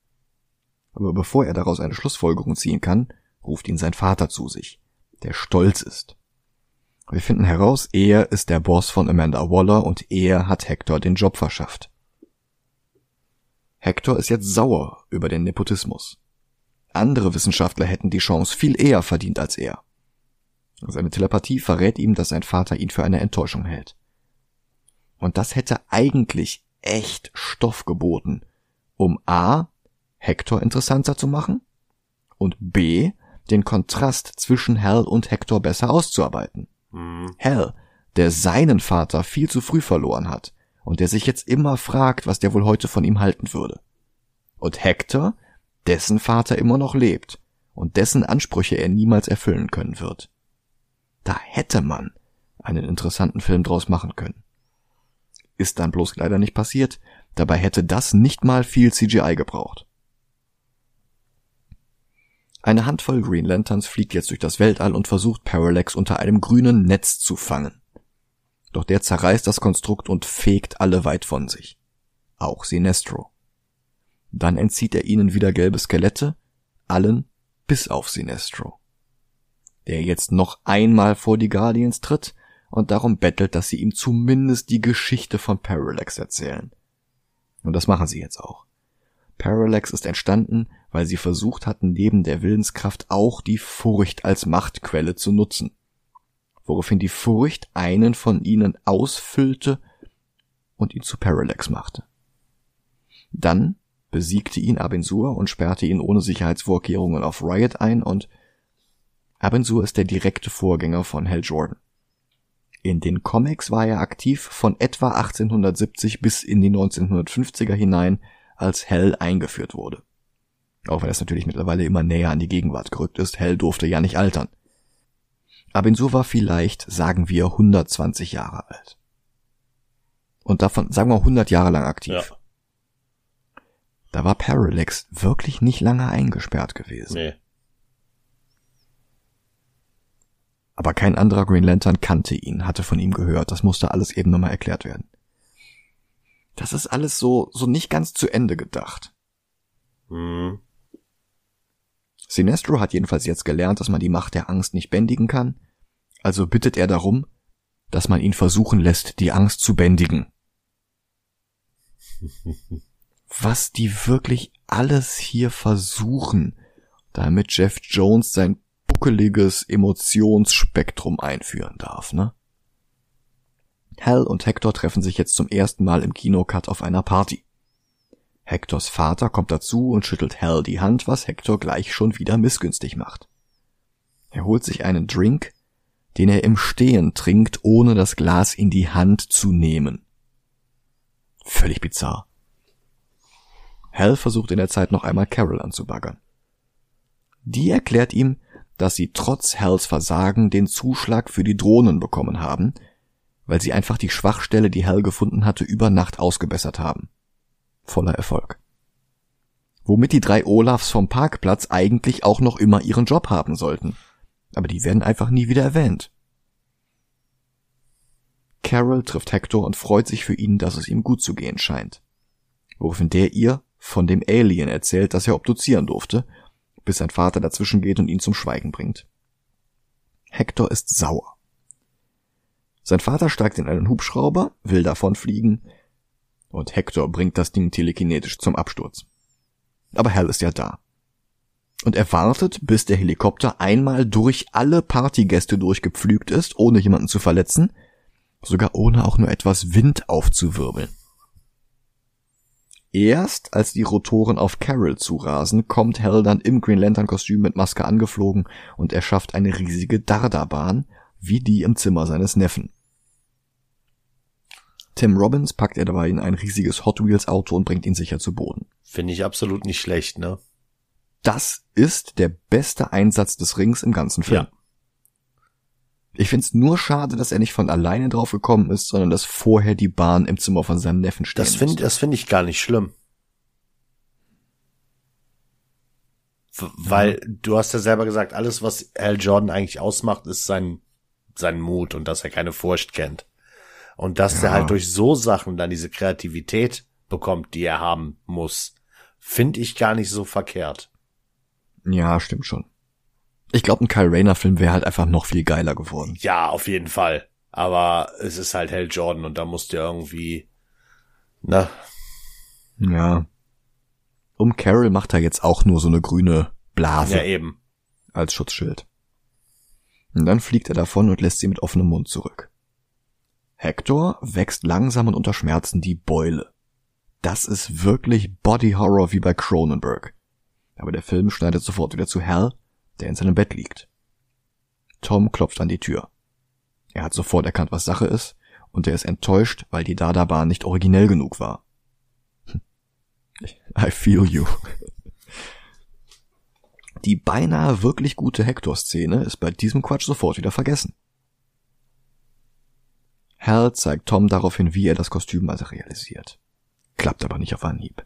Aber bevor er daraus eine Schlussfolgerung ziehen kann, ruft ihn sein Vater zu sich, der stolz ist. Wir finden heraus, er ist der Boss von Amanda Waller und er hat Hector den Job verschafft. Hector ist jetzt sauer über den Nepotismus. Andere Wissenschaftler hätten die Chance viel eher verdient als er. Seine Telepathie verrät ihm, dass sein Vater ihn für eine Enttäuschung hält. Und das hätte eigentlich echt Stoff geboten, um A. Hector interessanter zu machen und B. den Kontrast zwischen Hal und Hector besser auszuarbeiten. Hm. Hal, der seinen Vater viel zu früh verloren hat und der sich jetzt immer fragt, was der wohl heute von ihm halten würde. Und Hector, dessen Vater immer noch lebt und dessen Ansprüche er niemals erfüllen können wird. Da hätte man einen interessanten Film draus machen können. Ist dann bloß leider nicht passiert, dabei hätte das nicht mal viel CGI gebraucht. Eine Handvoll Green Lanterns fliegt jetzt durch das Weltall und versucht Parallax unter einem grünen Netz zu fangen. Doch der zerreißt das Konstrukt und fegt alle weit von sich. Auch Sinestro. Dann entzieht er ihnen wieder gelbe Skelette, allen bis auf Sinestro. Der jetzt noch einmal vor die Guardians tritt und darum bettelt, dass sie ihm zumindest die Geschichte von Parallax erzählen. Und das machen sie jetzt auch. Parallax ist entstanden, weil sie versucht hatten, neben der Willenskraft auch die Furcht als Machtquelle zu nutzen. Woraufhin die Furcht einen von ihnen ausfüllte und ihn zu Parallax machte. Dann besiegte ihn Abensur und sperrte ihn ohne Sicherheitsvorkehrungen auf Riot ein und Abensur ist der direkte Vorgänger von Hal Jordan. In den Comics war er aktiv von etwa 1870 bis in die 1950er hinein, als Hell eingeführt wurde. Auch wenn es natürlich mittlerweile immer näher an die Gegenwart gerückt ist, Hell durfte ja nicht altern. Abensur war vielleicht, sagen wir, 120 Jahre alt. Und davon, sagen wir, 100 Jahre lang aktiv. Ja. Da war Parallax wirklich nicht lange eingesperrt gewesen. Nee. Aber kein anderer Green Lantern kannte ihn, hatte von ihm gehört. Das musste alles eben nochmal erklärt werden. Das ist alles so, so nicht ganz zu Ende gedacht. Hm. Sinestro hat jedenfalls jetzt gelernt, dass man die Macht der Angst nicht bändigen kann. Also bittet er darum, dass man ihn versuchen lässt, die Angst zu bändigen. Was die wirklich alles hier versuchen, damit Jeff Jones sein buckeliges Emotionsspektrum einführen darf, ne? Hal und Hector treffen sich jetzt zum ersten Mal im Kinocut auf einer Party. Hectors Vater kommt dazu und schüttelt Hal die Hand, was Hector gleich schon wieder missgünstig macht. Er holt sich einen Drink, den er im Stehen trinkt, ohne das Glas in die Hand zu nehmen. Völlig bizarr. Hal versucht in der Zeit noch einmal Carol anzubaggern. Die erklärt ihm, dass sie trotz Hals Versagen den Zuschlag für die Drohnen bekommen haben, weil sie einfach die Schwachstelle, die Hal gefunden hatte, über Nacht ausgebessert haben. Voller Erfolg. Womit die drei Olafs vom Parkplatz eigentlich auch noch immer ihren Job haben sollten. Aber die werden einfach nie wieder erwähnt. Carol trifft Hector und freut sich für ihn, dass es ihm gut zu gehen scheint. Woraufhin der ihr von dem Alien erzählt, das er obduzieren durfte, bis sein Vater dazwischen geht und ihn zum Schweigen bringt. Hector ist sauer. Sein Vater steigt in einen Hubschrauber, will davonfliegen, und Hector bringt das Ding telekinetisch zum Absturz. Aber Hal ist ja da. Und er wartet, bis der Helikopter einmal durch alle Partygäste durchgepflügt ist, ohne jemanden zu verletzen, sogar ohne auch nur etwas Wind aufzuwirbeln. Erst als die Rotoren auf Carol zurasen, kommt Hal dann im Green Lantern Kostüm mit Maske angeflogen und er schafft eine riesige Dardabahn, wie die im Zimmer seines Neffen. Tim Robbins packt er dabei in ein riesiges Hot Wheels Auto und bringt ihn sicher zu Boden. Finde ich absolut nicht schlecht, ne? Das ist der beste Einsatz des Rings im ganzen Film. Ja. Ich find's nur schade, dass er nicht von alleine drauf gekommen ist, sondern dass vorher die Bahn im Zimmer von seinem Neffen stehen Das finde das finde ich gar nicht schlimm. Weil du hast ja selber gesagt, alles, was Al Jordan eigentlich ausmacht, ist sein, sein Mut und dass er keine Furcht kennt. Und dass Ja. er halt durch so Sachen dann diese Kreativität bekommt, die er haben muss, finde ich gar nicht so verkehrt. Ja, stimmt schon. Ich glaube, ein Kyle Rayner Film wäre halt einfach noch viel geiler geworden. Ja, auf jeden Fall. Aber es ist halt Hal Jordan und da musst du irgendwie, na, Ja. Um Carol macht er jetzt auch nur so eine grüne Blase ja eben. als Schutzschild. Und dann fliegt er davon und lässt sie mit offenem Mund zurück. Hector wächst langsam und unter Schmerzen die Beule. Das ist wirklich Body Horror wie bei Cronenberg. Aber der Film schneidet sofort wieder zu Hal, der in seinem Bett liegt. Tom klopft an die Tür. Er hat sofort erkannt, was Sache ist, und er ist enttäuscht, weil die Dada-Bahn nicht originell genug war. I feel you. Die beinahe wirklich gute Hector-Szene ist bei diesem Quatsch sofort wieder vergessen. Hal zeigt Tom daraufhin, wie er das Kostüm materialisiert. Klappt aber nicht auf Anhieb.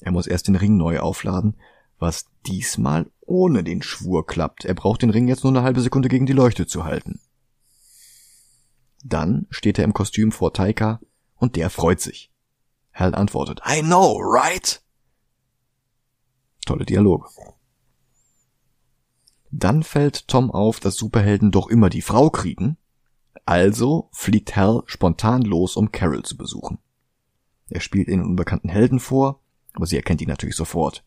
Er muss erst den Ring neu aufladen, was diesmal ohne den Schwur klappt. Er braucht den Ring jetzt nur eine halbe Sekunde gegen die Leuchte zu halten. Dann steht er im Kostüm vor Taika und der freut sich. Hal antwortet, I know, right? Tolle Dialoge. Dann fällt Tom auf, dass Superhelden doch immer die Frau kriegen. Also fliegt Hal spontan los, um Carol zu besuchen. Er spielt einen unbekannten Helden vor, aber sie erkennt ihn natürlich sofort,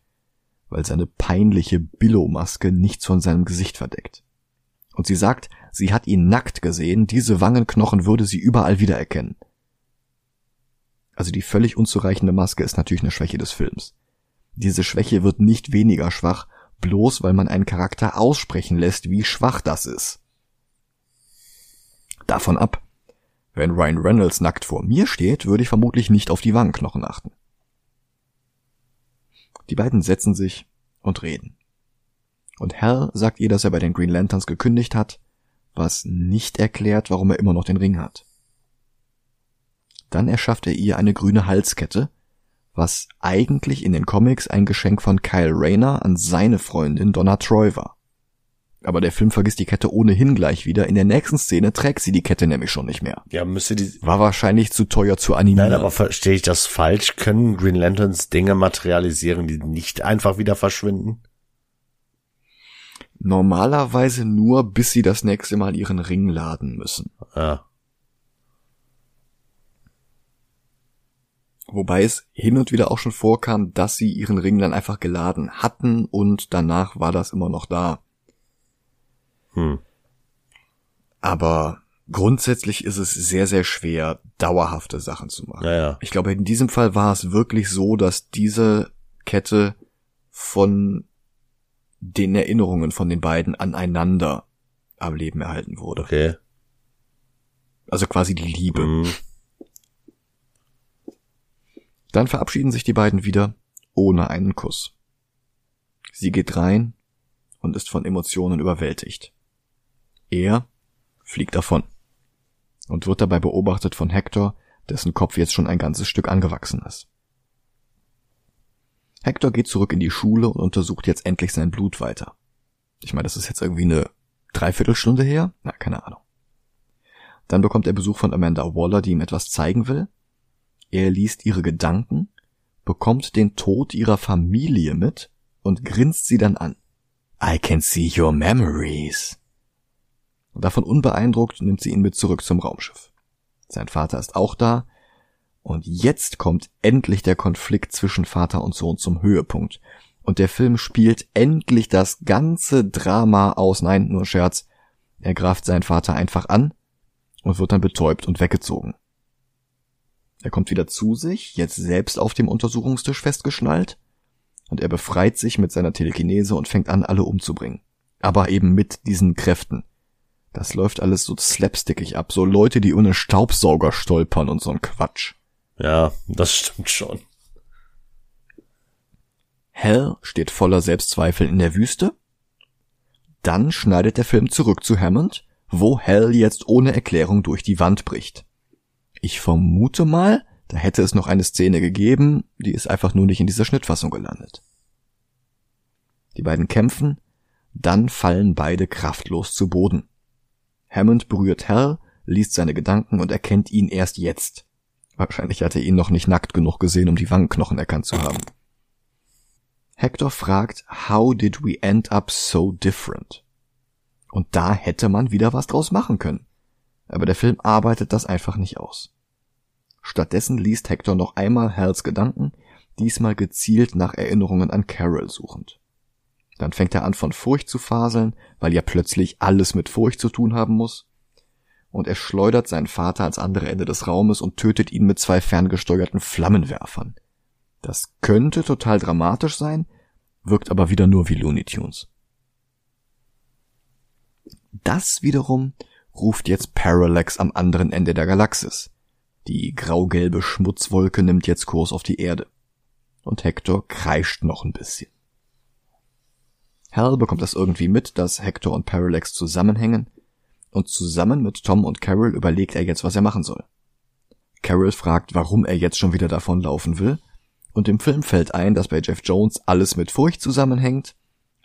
weil seine peinliche Billo-Maske nichts von seinem Gesicht verdeckt. Und sie sagt, sie hat ihn nackt gesehen, diese Wangenknochen würde sie überall wiedererkennen. Also die völlig unzureichende Maske ist natürlich eine Schwäche des Films. Diese Schwäche wird nicht weniger schwach, bloß weil man einen Charakter aussprechen lässt, wie schwach das ist. Davon ab. Wenn Ryan Reynolds nackt vor mir steht, würde ich vermutlich nicht auf die Wangenknochen achten. Die beiden setzen sich und reden. Und Hal sagt ihr, dass er bei den Green Lanterns gekündigt hat, was nicht erklärt, warum er immer noch den Ring hat. Dann erschafft er ihr eine grüne Halskette, was eigentlich in den Comics ein Geschenk von Kyle Rayner an seine Freundin Donna Troy war. Aber der Film vergisst die Kette ohnehin gleich wieder. In der nächsten Szene trägt sie die Kette nämlich schon nicht mehr. Ja, müsste die, War wahrscheinlich zu teuer zu animieren. Nein, aber verstehe ich das falsch? Können Green Lanterns Dinge materialisieren, die nicht einfach wieder verschwinden? Normalerweise nur, bis sie das nächste Mal ihren Ring laden müssen. Ja. Wobei es hin und wieder auch schon vorkam, dass sie ihren Ring dann einfach geladen hatten und danach war das immer noch da. Hm. Aber grundsätzlich ist es sehr, sehr schwer, dauerhafte Sachen zu machen. Ja, ja. Ich glaube, in diesem Fall war es wirklich so, dass diese Kette von den Erinnerungen von den beiden aneinander am Leben erhalten wurde. Okay. Also quasi die Liebe. Hm. Dann verabschieden sich die beiden wieder ohne einen Kuss. Sie geht rein und ist von Emotionen überwältigt. Er fliegt davon und wird dabei beobachtet von Hector, dessen Kopf jetzt schon ein ganzes Stück angewachsen ist. Hector geht zurück in die Schule und untersucht jetzt endlich sein Blut weiter. Ich meine, das ist jetzt irgendwie eine Dreiviertelstunde her? Na, keine Ahnung. Dann bekommt er Besuch von Amanda Waller, die ihm etwas zeigen will. Er liest ihre Gedanken, bekommt den Tod ihrer Familie mit und grinst sie dann an. I can see your memories. Davon unbeeindruckt nimmt sie ihn mit zurück zum Raumschiff. Sein Vater ist auch da, Und jetzt kommt endlich der Konflikt zwischen Vater und Sohn zum Höhepunkt. Und der Film spielt endlich das ganze Drama aus. Nein, nur Scherz. Er greift seinen Vater einfach an und wird dann betäubt und weggezogen. Er kommt wieder zu sich, jetzt selbst auf dem Untersuchungstisch festgeschnallt, und er befreit sich mit seiner Telekinese und fängt an, alle umzubringen. Aber eben mit diesen Kräften. Das läuft alles so slapstickig ab, so Leute, die ohne Staubsauger stolpern und so ein Quatsch. Ja, das stimmt schon. Hell steht voller Selbstzweifel in der Wüste. Dann schneidet der Film zurück zu Hammond, wo Hell jetzt ohne Erklärung durch die Wand bricht. Ich vermute mal, da hätte es noch eine Szene gegeben, die ist einfach nur nicht in dieser Schnittfassung gelandet. Die beiden kämpfen, dann fallen beide kraftlos zu Boden. Hammond berührt Hell, liest seine Gedanken und erkennt ihn erst jetzt. Wahrscheinlich hat er ihn noch nicht nackt genug gesehen, um die Wangenknochen erkannt zu haben. Hector fragt, how did we end up so different? Und da hätte man wieder was draus machen können. Aber der Film arbeitet das einfach nicht aus. Stattdessen liest Hector noch einmal Hals Gedanken, diesmal gezielt nach Erinnerungen an Carol suchend. Dann fängt er an von Furcht zu faseln, weil ja plötzlich alles mit Furcht zu tun haben muss. Und er schleudert seinen Vater ans andere Ende des Raumes und tötet ihn mit zwei ferngesteuerten Flammenwerfern. Das könnte total dramatisch sein, wirkt aber wieder nur wie Looney Tunes. Das wiederum ruft jetzt Parallax am anderen Ende der Galaxis. Die graugelbe Schmutzwolke nimmt jetzt Kurs auf die Erde. Und Hector kreischt noch ein bisschen. Hal bekommt das irgendwie mit, dass Hector und Parallax zusammenhängen, und zusammen mit Tom und Carol überlegt er jetzt, was er machen soll. Carol fragt, warum er jetzt schon wieder davonlaufen will, und im Film fällt ein, dass bei Jeff Jones alles mit Furcht zusammenhängt,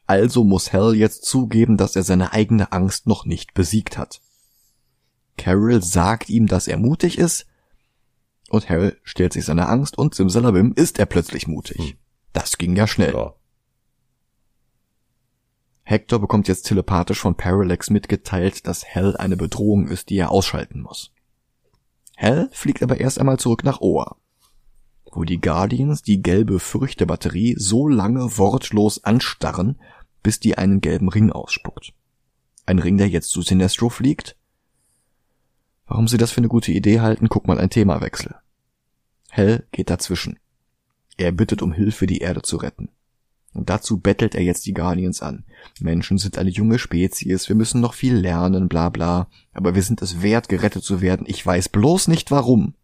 also muss Hal jetzt zugeben, dass er seine eigene Angst noch nicht besiegt hat. Carol sagt ihm, dass er mutig ist, und Hal stellt sich seine Angst und simsalabim ist er plötzlich mutig. Hm. Das ging ja schnell. Ja. Hector bekommt jetzt telepathisch von Parallax mitgeteilt, dass Hell eine Bedrohung ist, die er ausschalten muss. Hell fliegt aber erst einmal zurück nach Oa, wo die Guardians die gelbe Fürchtebatterie so lange wortlos anstarren, bis die einen gelben Ring ausspuckt. Ein Ring, der jetzt zu Sinestro fliegt. Warum sie das für eine gute Idee halten, guck mal ein Themawechsel. Hell geht dazwischen. Er bittet um Hilfe, die Erde zu retten. Und dazu bettelt er jetzt die Guardians an. Menschen sind eine junge Spezies, wir müssen noch viel lernen, bla bla, aber wir sind es wert, gerettet zu werden. Ich weiß bloß nicht warum.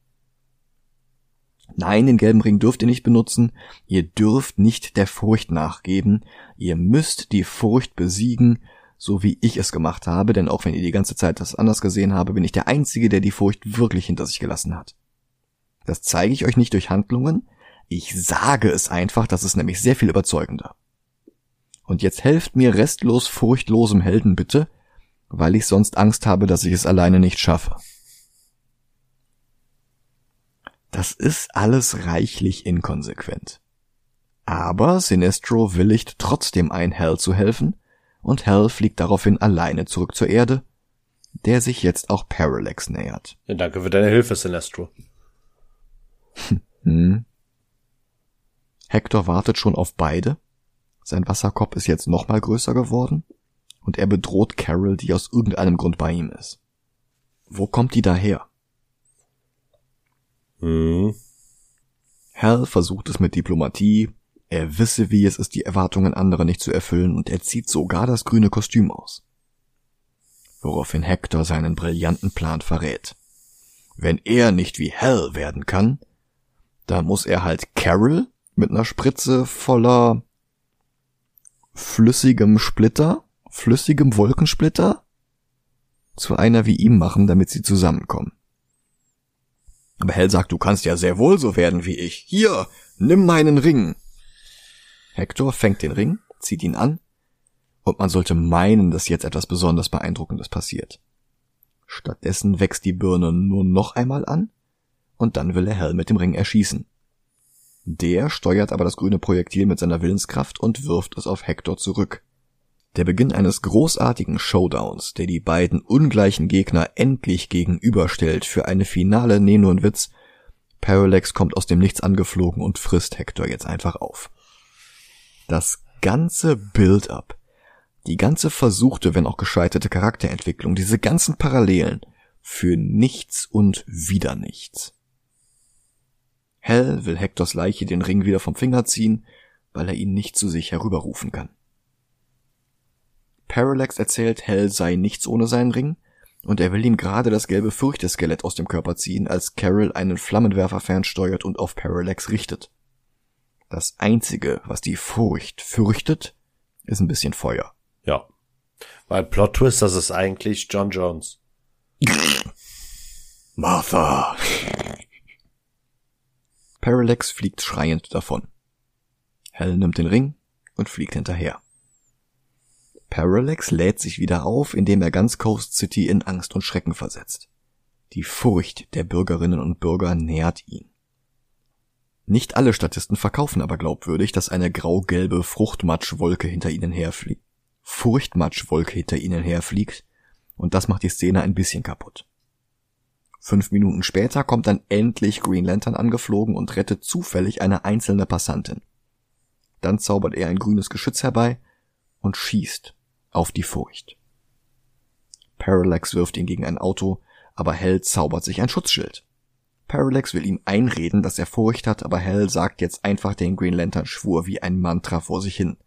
Nein, den gelben Ring dürft ihr nicht benutzen. Ihr dürft nicht der Furcht nachgeben. Ihr müsst die Furcht besiegen, so wie ich es gemacht habe, denn auch wenn ihr die ganze Zeit das anders gesehen habe, bin ich der Einzige, der die Furcht wirklich hinter sich gelassen hat. Das zeige ich euch nicht durch Handlungen, ich sage es einfach, das ist nämlich sehr viel überzeugender. Und jetzt helft mir restlos furchtlosem Helden bitte, weil ich sonst Angst habe, dass ich es alleine nicht schaffe. Das ist alles reichlich inkonsequent. Aber Sinestro willigt trotzdem ein, Hal zu helfen, und Hal fliegt daraufhin alleine zurück zur Erde, der sich jetzt auch Parallax nähert. Ja, danke für deine Hilfe, Sinestro. hm. Hector wartet schon auf beide. Sein Wasserkopf ist jetzt nochmal größer geworden und er bedroht Carol, die aus irgendeinem Grund bei ihm ist. Wo kommt die daher? Hm. Hal versucht es mit Diplomatie, er wisse, wie es ist, die Erwartungen anderer nicht zu erfüllen, und er zieht sogar das grüne Kostüm aus. Woraufhin Hector seinen brillanten Plan verrät. Wenn er nicht wie Hal werden kann, dann muss er halt Carol mit einer Spritze voller flüssigem Splitter, flüssigem Wolkensplitter zu einer wie ihm machen, damit sie zusammenkommen. Aber Hell sagt, du kannst ja sehr wohl so werden wie ich. Hier, nimm meinen Ring. Hector fängt den Ring, zieht ihn an, und man sollte meinen, dass jetzt etwas besonders Beeindruckendes passiert. Stattdessen wächst die Birne nur noch einmal an, und dann will er Hell mit dem Ring erschießen. Der steuert aber das grüne Projektil mit seiner Willenskraft und wirft es auf Hector zurück. Der Beginn eines großartigen Showdowns, der die beiden ungleichen Gegner endlich gegenüberstellt für eine finale Nenunwitz, Parallax kommt aus dem Nichts angeflogen und frisst Hector jetzt einfach auf. Das ganze Build-up, die ganze versuchte, wenn auch gescheiterte Charakterentwicklung, diese ganzen Parallelen, für nichts und wieder nichts. Hell will Hectors Leiche den Ring wieder vom Finger ziehen, weil er ihn nicht zu sich herüberrufen kann. Parallax erzählt, Hell sei nichts ohne seinen Ring, und er will ihm gerade das gelbe Fürchteskelett aus dem Körper ziehen, als Carol einen Flammenwerfer fernsteuert und auf Parallax richtet. Das einzige, was die Furcht fürchtet, ist ein bisschen Feuer. Ja. Weil Plot Twist, das ist eigentlich John Jones. Martha. Parallax fliegt schreiend davon. Hell nimmt den Ring und fliegt hinterher. Parallax lädt sich wieder auf, indem er ganz Coast City in Angst und Schrecken versetzt. Die Furcht der Bürgerinnen und Bürger nährt ihn. Nicht alle Statisten verkaufen aber glaubwürdig, dass eine grau-gelbe Fruchtmatschwolke hinter ihnen herfliegt. Furchtmatschwolke hinter ihnen herfliegt, und das macht die Szene ein bisschen kaputt. Fünf Minuten später kommt dann endlich Green Lantern angeflogen und rettet zufällig eine einzelne Passantin. Dann zaubert er ein grünes Geschütz herbei und schießt auf die Furcht. Parallax wirft ihn gegen ein Auto, aber Hell zaubert sich ein Schutzschild. Parallax will ihm einreden, dass er Furcht hat, aber Hell sagt jetzt einfach den Green Lantern Schwur wie ein Mantra vor sich hin.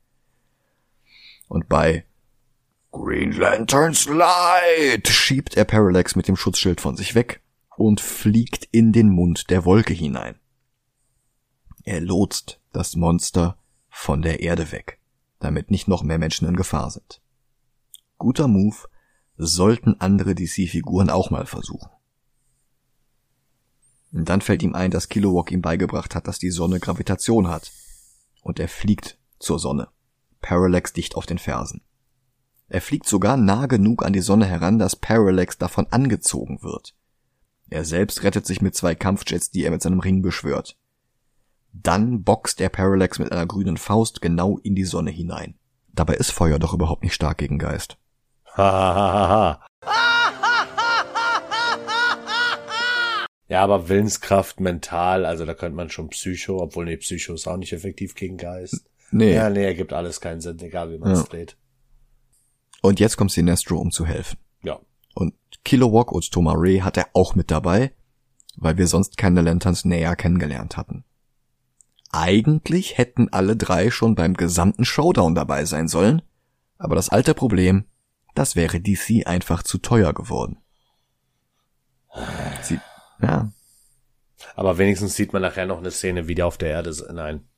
Und bei Green Lanterns Light schiebt er Parallax mit dem Schutzschild von sich weg und fliegt in den Mund der Wolke hinein. Er lotst das Monster von der Erde weg, damit nicht noch mehr Menschen in Gefahr sind. Guter Move, sollten andere DC-Figuren auch mal versuchen. Und dann fällt ihm ein, dass Kilowog ihm beigebracht hat, dass die Sonne Gravitation hat. Und er fliegt zur Sonne. Parallax dicht auf den Fersen. Er fliegt sogar nah genug an die Sonne heran, dass Parallax davon angezogen wird. Er selbst rettet sich mit zwei Kampfjets, die er mit seinem Ring beschwört. Dann boxt er Parallax mit einer grünen Faust genau in die Sonne hinein. Dabei ist Feuer doch überhaupt nicht stark gegen Geist. Hahaha. Ja, aber Willenskraft mental, also da könnte man schon Psycho, obwohl nee, Psycho ist auch nicht effektiv gegen Geist. Nee. Ja, nee, ergibt alles keinen Sinn, egal wie man es Ja. dreht. Und jetzt kommt Sinestro, um zu helfen. Ja. Und Kilowog und Thomas Ray hat er auch mit dabei, weil wir sonst keine Lanterns näher kennengelernt hatten. Eigentlich hätten alle drei schon beim gesamten Showdown dabei sein sollen, aber das alte Problem, das wäre DC einfach zu teuer geworden. Sie, ja, Aber wenigstens sieht man nachher noch eine Szene, wie die auf der Erde sind. Nein.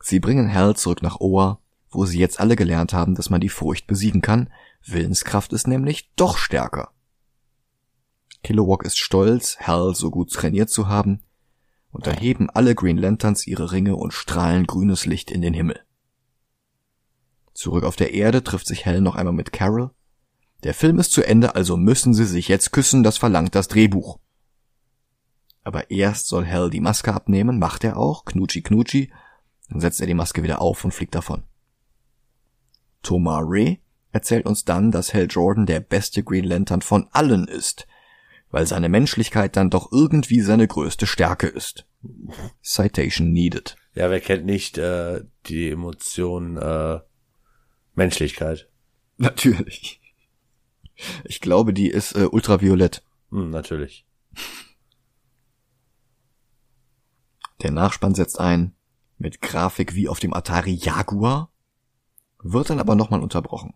sie bringen Hal zurück nach Oa, wo sie jetzt alle gelernt haben, dass man die Furcht besiegen kann. Willenskraft ist nämlich doch stärker. Kilowog ist stolz, Hal so gut trainiert zu haben, und da heben alle Green Lanterns ihre Ringe und strahlen grünes Licht in den Himmel. Zurück auf der Erde trifft sich Hal noch einmal mit Carol. Der Film ist zu Ende, also müssen sie sich jetzt küssen, das verlangt das Drehbuch. Aber erst soll Hal die Maske abnehmen, macht er auch, knutschi knutschi, dann setzt er die Maske wieder auf und fliegt davon. Thomas Ray erzählt uns dann, dass Hal Jordan der beste Green Lantern von allen ist, weil seine Menschlichkeit dann doch irgendwie seine größte Stärke ist. Citation needed. Ja, wer kennt nicht äh, die Emotion äh, Menschlichkeit? Natürlich. Ich glaube, die ist äh, ultraviolett. Hm, natürlich. Der Nachspann setzt ein, mit Grafik wie auf dem Atari Jaguar, wird dann aber nochmal unterbrochen.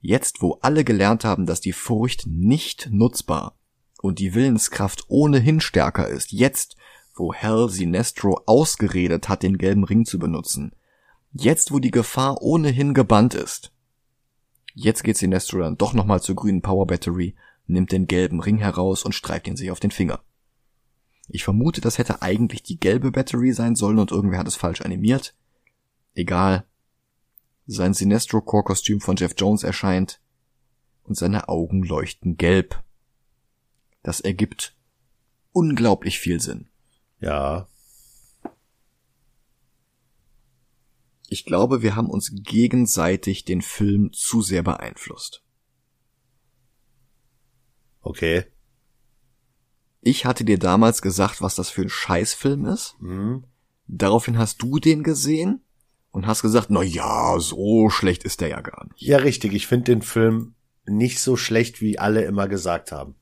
Jetzt, wo alle gelernt haben, dass die Furcht nicht nutzbar und die Willenskraft ohnehin stärker ist, jetzt, wo Hell Sinestro ausgeredet hat, den gelben Ring zu benutzen, jetzt, wo die Gefahr ohnehin gebannt ist, jetzt geht Sinestro dann doch nochmal zur grünen Power Battery, nimmt den gelben Ring heraus und streift ihn sich auf den Finger. Ich vermute, das hätte eigentlich die gelbe Battery sein sollen und irgendwer hat es falsch animiert. Egal. Sein Sinestro Core Kostüm von Jeff Jones erscheint und seine Augen leuchten gelb. Das ergibt unglaublich viel Sinn. Ja. Ich glaube, wir haben uns gegenseitig den Film zu sehr beeinflusst. Okay. Ich hatte dir damals gesagt, was das für ein Scheißfilm ist. Hm? Daraufhin hast du den gesehen und hast gesagt, na ja, so schlecht ist der ja gar nicht. Ja, richtig. Ich finde den Film nicht so schlecht, wie alle immer gesagt haben.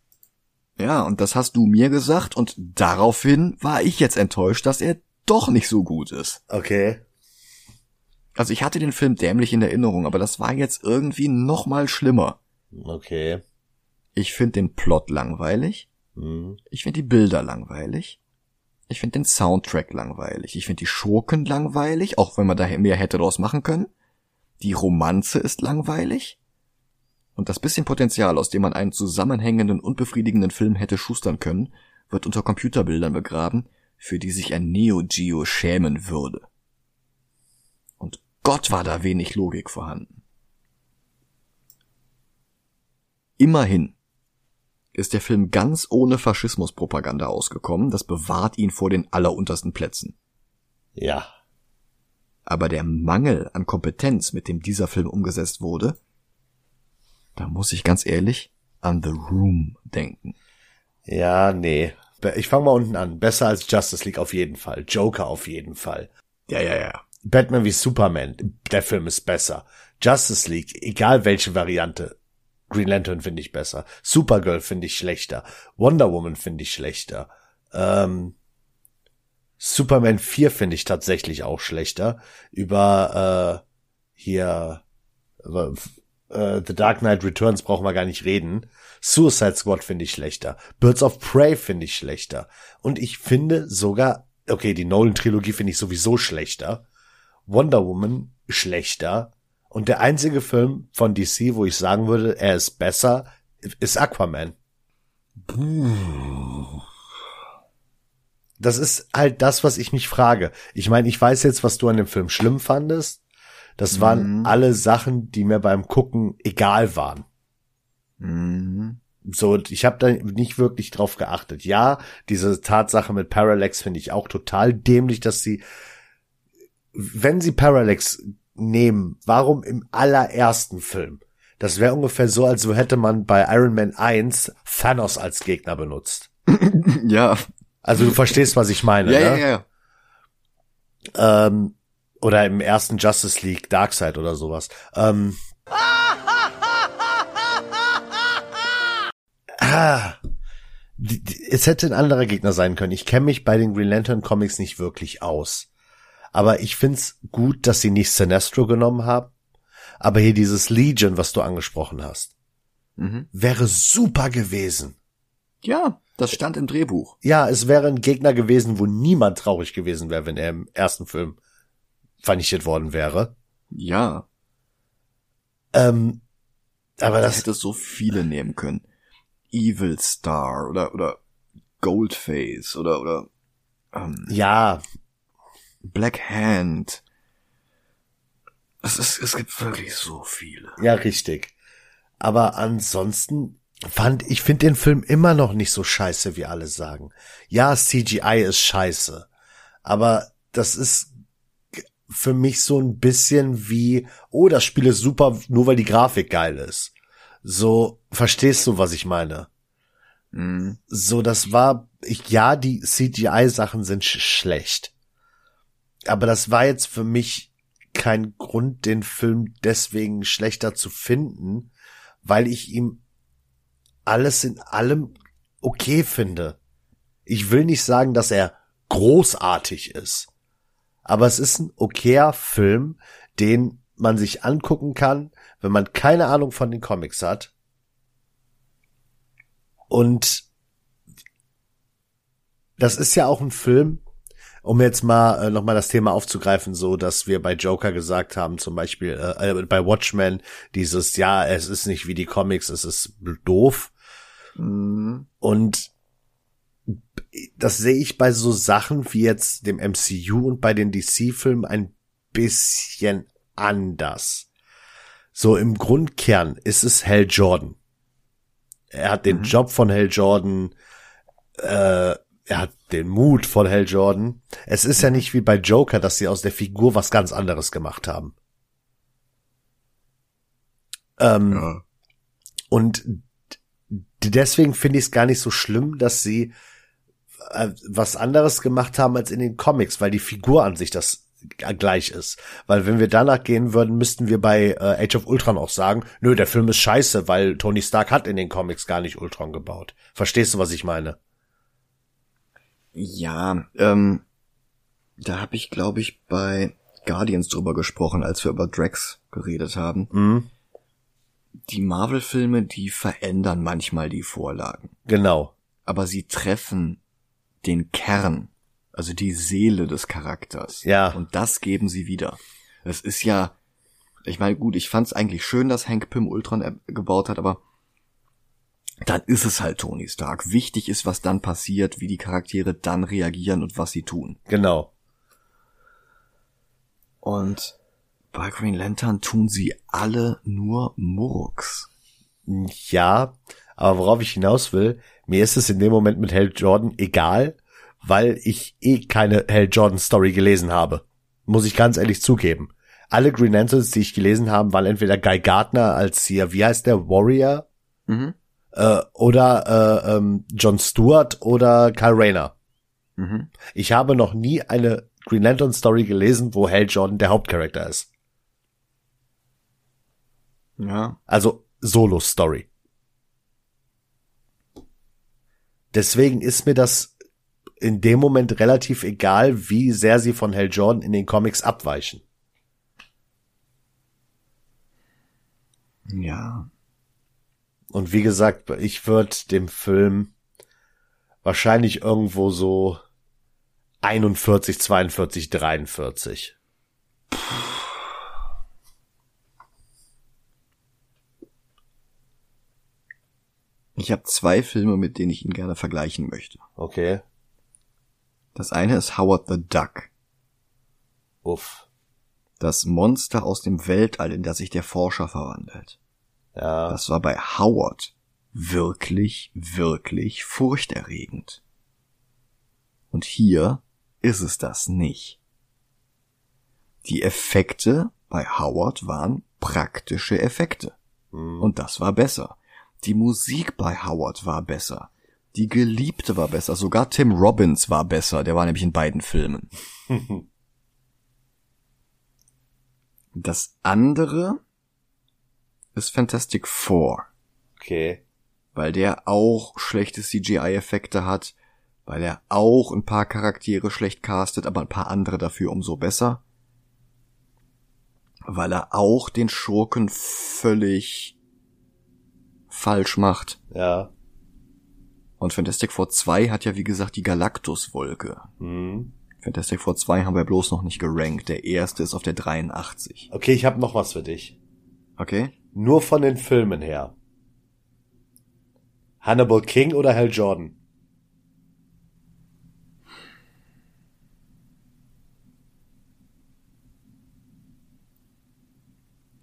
Ja, und das hast du mir gesagt und daraufhin war ich jetzt enttäuscht, dass er doch nicht so gut ist. Okay. Also ich hatte den Film dämlich in Erinnerung, aber das war jetzt irgendwie noch mal schlimmer. Okay. Ich finde den Plot langweilig. Hm. Ich finde die Bilder langweilig. Ich finde den Soundtrack langweilig. Ich finde die Schurken langweilig, auch wenn man da mehr hätte draus machen können. Die Romanze ist langweilig. Und das bisschen Potenzial, aus dem man einen zusammenhängenden und befriedigenden Film hätte schustern können, wird unter Computerbildern begraben, für die sich ein Neo Geo schämen würde. Gott war da wenig Logik vorhanden. Immerhin ist der Film ganz ohne Faschismuspropaganda ausgekommen, das bewahrt ihn vor den alleruntersten Plätzen. Ja. Aber der Mangel an Kompetenz, mit dem dieser Film umgesetzt wurde, da muss ich ganz ehrlich an The Room denken. Ja, nee. Ich fange mal unten an. Besser als Justice League auf jeden Fall. Joker auf jeden Fall. Ja, ja, ja. Batman wie Superman. Der Film ist besser. Justice League, egal welche Variante. Green Lantern finde ich besser. Supergirl finde ich schlechter. Wonder Woman finde ich schlechter. Ähm, Superman 4 finde ich tatsächlich auch schlechter. Über äh, hier äh, The Dark Knight Returns brauchen wir gar nicht reden. Suicide Squad finde ich schlechter. Birds of Prey finde ich schlechter. Und ich finde sogar, okay, die Nolan-Trilogie finde ich sowieso schlechter. Wonder Woman schlechter. Und der einzige Film von DC, wo ich sagen würde, er ist besser, ist Aquaman. Das ist halt das, was ich mich frage. Ich meine, ich weiß jetzt, was du an dem Film schlimm fandest. Das waren Mhm. alle Sachen, die mir beim Gucken egal waren. Mhm. So, ich habe da nicht wirklich drauf geachtet. Ja, diese Tatsache mit Parallax finde ich auch total dämlich, dass sie, wenn sie Parallax nehmen, warum im allerersten Film? Das wäre ungefähr so, als hätte man bei Iron Man 1 Thanos als Gegner benutzt. Ja. Also du verstehst, was ich meine, Ja, ne? ja, ja. Ähm, oder im ersten Justice League Darkseid oder sowas. Ähm, ah, es hätte ein anderer Gegner sein können. Ich kenne mich bei den Green Lantern Comics nicht wirklich aus. Aber ich find's gut, dass sie nicht Sinestro genommen haben. Aber hier dieses Legion, was du angesprochen hast, Mhm. wäre super gewesen. Ja, das stand im Drehbuch. Ja, es wäre ein Gegner gewesen, wo niemand traurig gewesen wäre, wenn er im ersten Film vernichtet worden wäre. Ja. Ähm, aber Das das, hätte so viele nehmen können. Evil Star oder, oder Goldface oder, oder, ähm, ja, Black Hand. Es, ist, es gibt wirklich so viele. ja, richtig. Aber ansonsten fand, ich finde den Film immer noch nicht so scheiße, wie alle sagen. Ja, CGI ist scheiße. Aber das ist für mich so ein bisschen wie, oh, das Spiel ist super, nur weil die Grafik geil ist. So, verstehst du, was ich meine? Mhm. so, das war, ich, ja, die CGI-Sachen sind sch schlecht. Aber das war jetzt für mich kein Grund, den Film deswegen schlechter zu finden, weil ich ihm alles in allem okay finde. Ich will nicht sagen, dass er großartig ist. Aber es ist ein okayer Film, den man sich angucken kann, wenn man keine Ahnung von den Comics hat. Und das ist ja auch ein Film, um jetzt mal äh, nochmal das Thema aufzugreifen, so dass wir bei Joker gesagt haben, zum Beispiel äh, äh, bei Watchmen, dieses, ja, es ist nicht wie die Comics, es ist doof. Mhm. Und das sehe ich bei so Sachen wie jetzt dem MCU und bei den DC-Filmen ein bisschen anders. So im Grundkern ist es Hal Jordan. Er hat den Mhm. Job von Hal Jordan, äh, er hat den Mut von Hal Jordan. Es ist ja nicht wie bei Joker, dass sie aus der Figur was ganz anderes gemacht haben. Ähm, Ja. und deswegen finde ich es gar nicht so schlimm, dass sie äh, was anderes gemacht haben als in den Comics, weil die Figur an sich das gleich ist. Weil wenn wir danach gehen würden, müssten wir bei äh, Age of Ultron auch sagen, nö, der Film ist scheiße, weil Tony Stark hat in den Comics gar nicht Ultron gebaut. Verstehst du, was ich meine? Ja, ähm, da habe ich, glaube ich, bei Guardians drüber gesprochen, als wir über Drax geredet haben. Mhm. Die Marvel-Filme, die verändern manchmal die Vorlagen. Genau. Aber sie treffen den Kern, also die Seele des Charakters. Ja. Und das geben sie wieder. Es ist ja, ich meine, gut, ich fand es eigentlich schön, dass Hank Pym Ultron gebaut hat, aber dann ist es halt Tony Stark. Wichtig ist, was dann passiert, wie die Charaktere dann reagieren und was sie tun. Genau. Und bei Green Lantern tun sie alle nur Murks. Ja, aber worauf ich hinaus will, mir ist es in dem Moment mit Hal Jordan egal, weil ich eh keine Hal Jordan Story gelesen habe. Muss ich ganz ehrlich zugeben. Alle Green Lanterns, die ich gelesen habe, waren entweder Guy Gardner als hier, wie heißt der, Warrior? Mhm. Äh, oder äh, ähm, John Stewart oder Kyle Rayner. Mhm. Ich habe noch nie eine Green Lantern Story gelesen, wo Hal Jordan der Hauptcharakter ist. Ja. Also Solo-Story. Deswegen ist mir das in dem Moment relativ egal, wie sehr sie von Hal Jordan in den Comics abweichen. Ja. Und wie gesagt, ich würde dem Film wahrscheinlich irgendwo so 41, 42, 43. Ich habe zwei Filme, mit denen ich ihn gerne vergleichen möchte. Okay. Das eine ist Howard the Duck. Uff. Das Monster aus dem Weltall, in das sich der Forscher verwandelt. Ja. Das war bei Howard wirklich, wirklich furchterregend. Und hier ist es das nicht. Die Effekte bei Howard waren praktische Effekte. Hm. Und das war besser. Die Musik bei Howard war besser. Die Geliebte war besser. Sogar Tim Robbins war besser. Der war nämlich in beiden Filmen. Das andere ist Fantastic Four, okay. weil der auch schlechte CGI-Effekte hat, weil er auch ein paar Charaktere schlecht castet, aber ein paar andere dafür umso besser. Weil er auch den Schurken völlig falsch macht. Ja. Und Fantastic Four 2 hat ja wie gesagt die Galactus-Wolke. Hm. Fantastic Four 2 haben wir bloß noch nicht gerankt. Der erste ist auf der 83. Okay, ich habe noch was für dich. Okay? Nur von den Filmen her. Hannibal King oder Hal Jordan?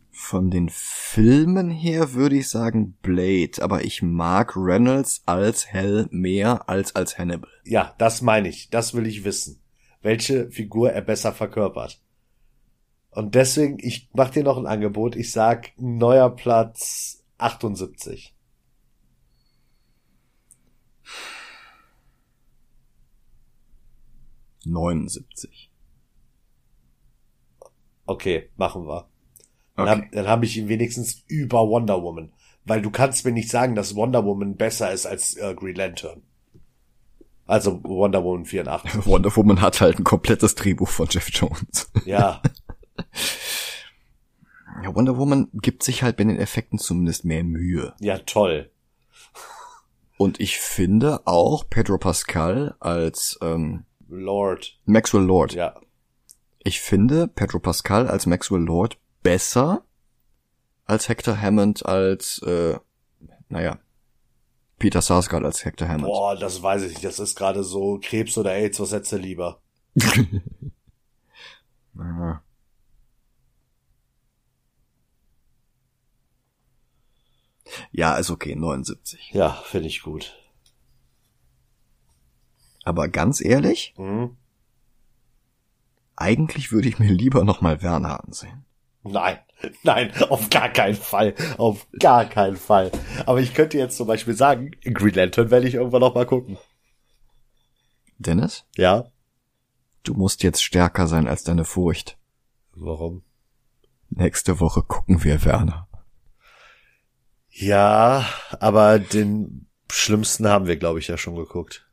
Von den Filmen her würde ich sagen Blade, aber ich mag Reynolds als Hell mehr als als Hannibal. Ja, das meine ich. Das will ich wissen. Welche Figur er besser verkörpert. Und deswegen, ich mach dir noch ein Angebot. Ich sag neuer Platz 78. Neunundsiebzig. Okay, machen wir. Dann, Okay. hab, habe ich ihn wenigstens über Wonder Woman. Weil du kannst mir nicht sagen, dass Wonder Woman besser ist als äh, Green Lantern. Also Wonder Woman 84. Wonder Woman hat halt ein komplettes Drehbuch von Jeff Jones. Ja, Wonder Woman gibt sich halt bei den Effekten zumindest mehr Mühe. ja, toll. Und ich finde auch Pedro Pascal als ähm, Lord. Maxwell Lord. Ja. Ich finde Pedro Pascal als Maxwell Lord besser als Hector Hammond als, äh, naja, Peter Sarsgaard als Hector Hammond. Boah, das weiß ich nicht. Das ist gerade so Krebs oder AIDS, was hättest du lieber? Ja, ist okay, 79. Ja, finde ich gut. Aber ganz ehrlich, Hm? eigentlich würde ich mir lieber nochmal Werner ansehen. Nein, nein, auf gar keinen Fall. Auf gar keinen Fall. Aber ich könnte jetzt zum Beispiel sagen, Green Lantern werde ich irgendwann noch mal gucken. Dennis, Ja? du musst jetzt stärker sein als deine Furcht. Warum? Nächste Woche gucken wir Werner. Ja, aber den schlimmsten haben wir, glaube ich, ja schon geguckt.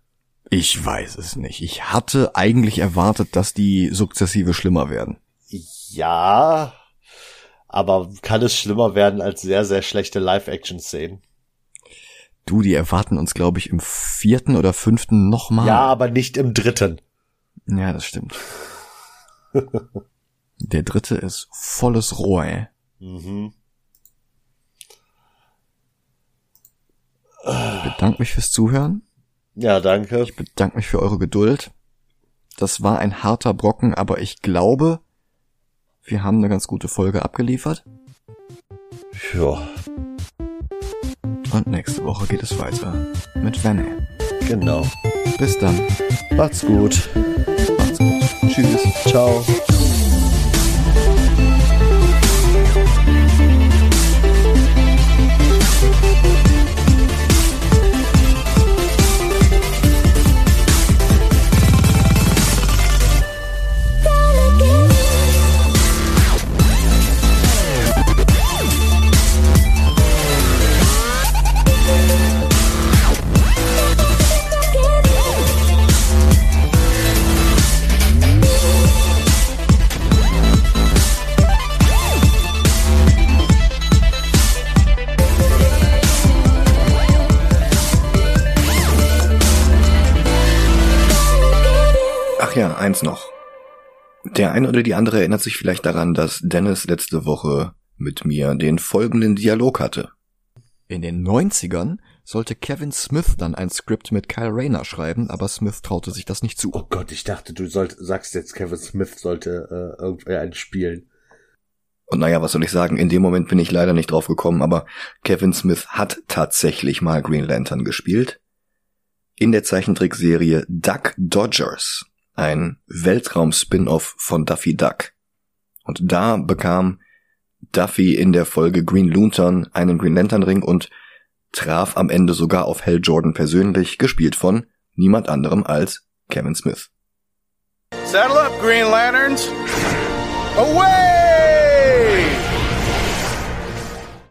Ich weiß es nicht. Ich hatte eigentlich erwartet, dass die sukzessive schlimmer werden. Ja, aber kann es schlimmer werden als sehr, sehr schlechte Live-Action-Szenen? Du, die erwarten uns, glaube ich, im vierten oder fünften nochmal. Ja, aber nicht im dritten. Ja, das stimmt. Der dritte ist volles Rohr, ey. Mhm. Ich bedanke mich fürs Zuhören. Ja, danke. Ich bedanke mich für eure Geduld. Das war ein harter Brocken, aber ich glaube, wir haben eine ganz gute Folge abgeliefert. Ja, Und nächste Woche geht es weiter mit Vanne. genau. Bis dann. Macht's gut. Macht's gut. Tschüss. Ciao. Ja, eins noch. Der eine oder die andere erinnert sich vielleicht daran, dass Dennis letzte Woche mit mir den folgenden Dialog hatte. In den 90ern sollte Kevin Smith dann ein Skript mit Kyle Rayner schreiben, aber Smith traute sich das nicht zu. Oh Gott, ich dachte, du sollt, sagst jetzt, Kevin Smith sollte äh, irgendwer einen spielen. Und naja, was soll ich sagen, in dem Moment bin ich leider nicht drauf gekommen, aber Kevin Smith hat tatsächlich mal Green Lantern gespielt. In der Zeichentrickserie Duck Dodgers, ein Weltraum-Spin-off von Duffy Duck. Und da bekam Duffy in der Folge Green Lantern einen Green Lantern Ring und traf am Ende sogar auf Hal Jordan persönlich, gespielt von niemand anderem als Kevin Smith. Saddle up, Green Lanterns. Away!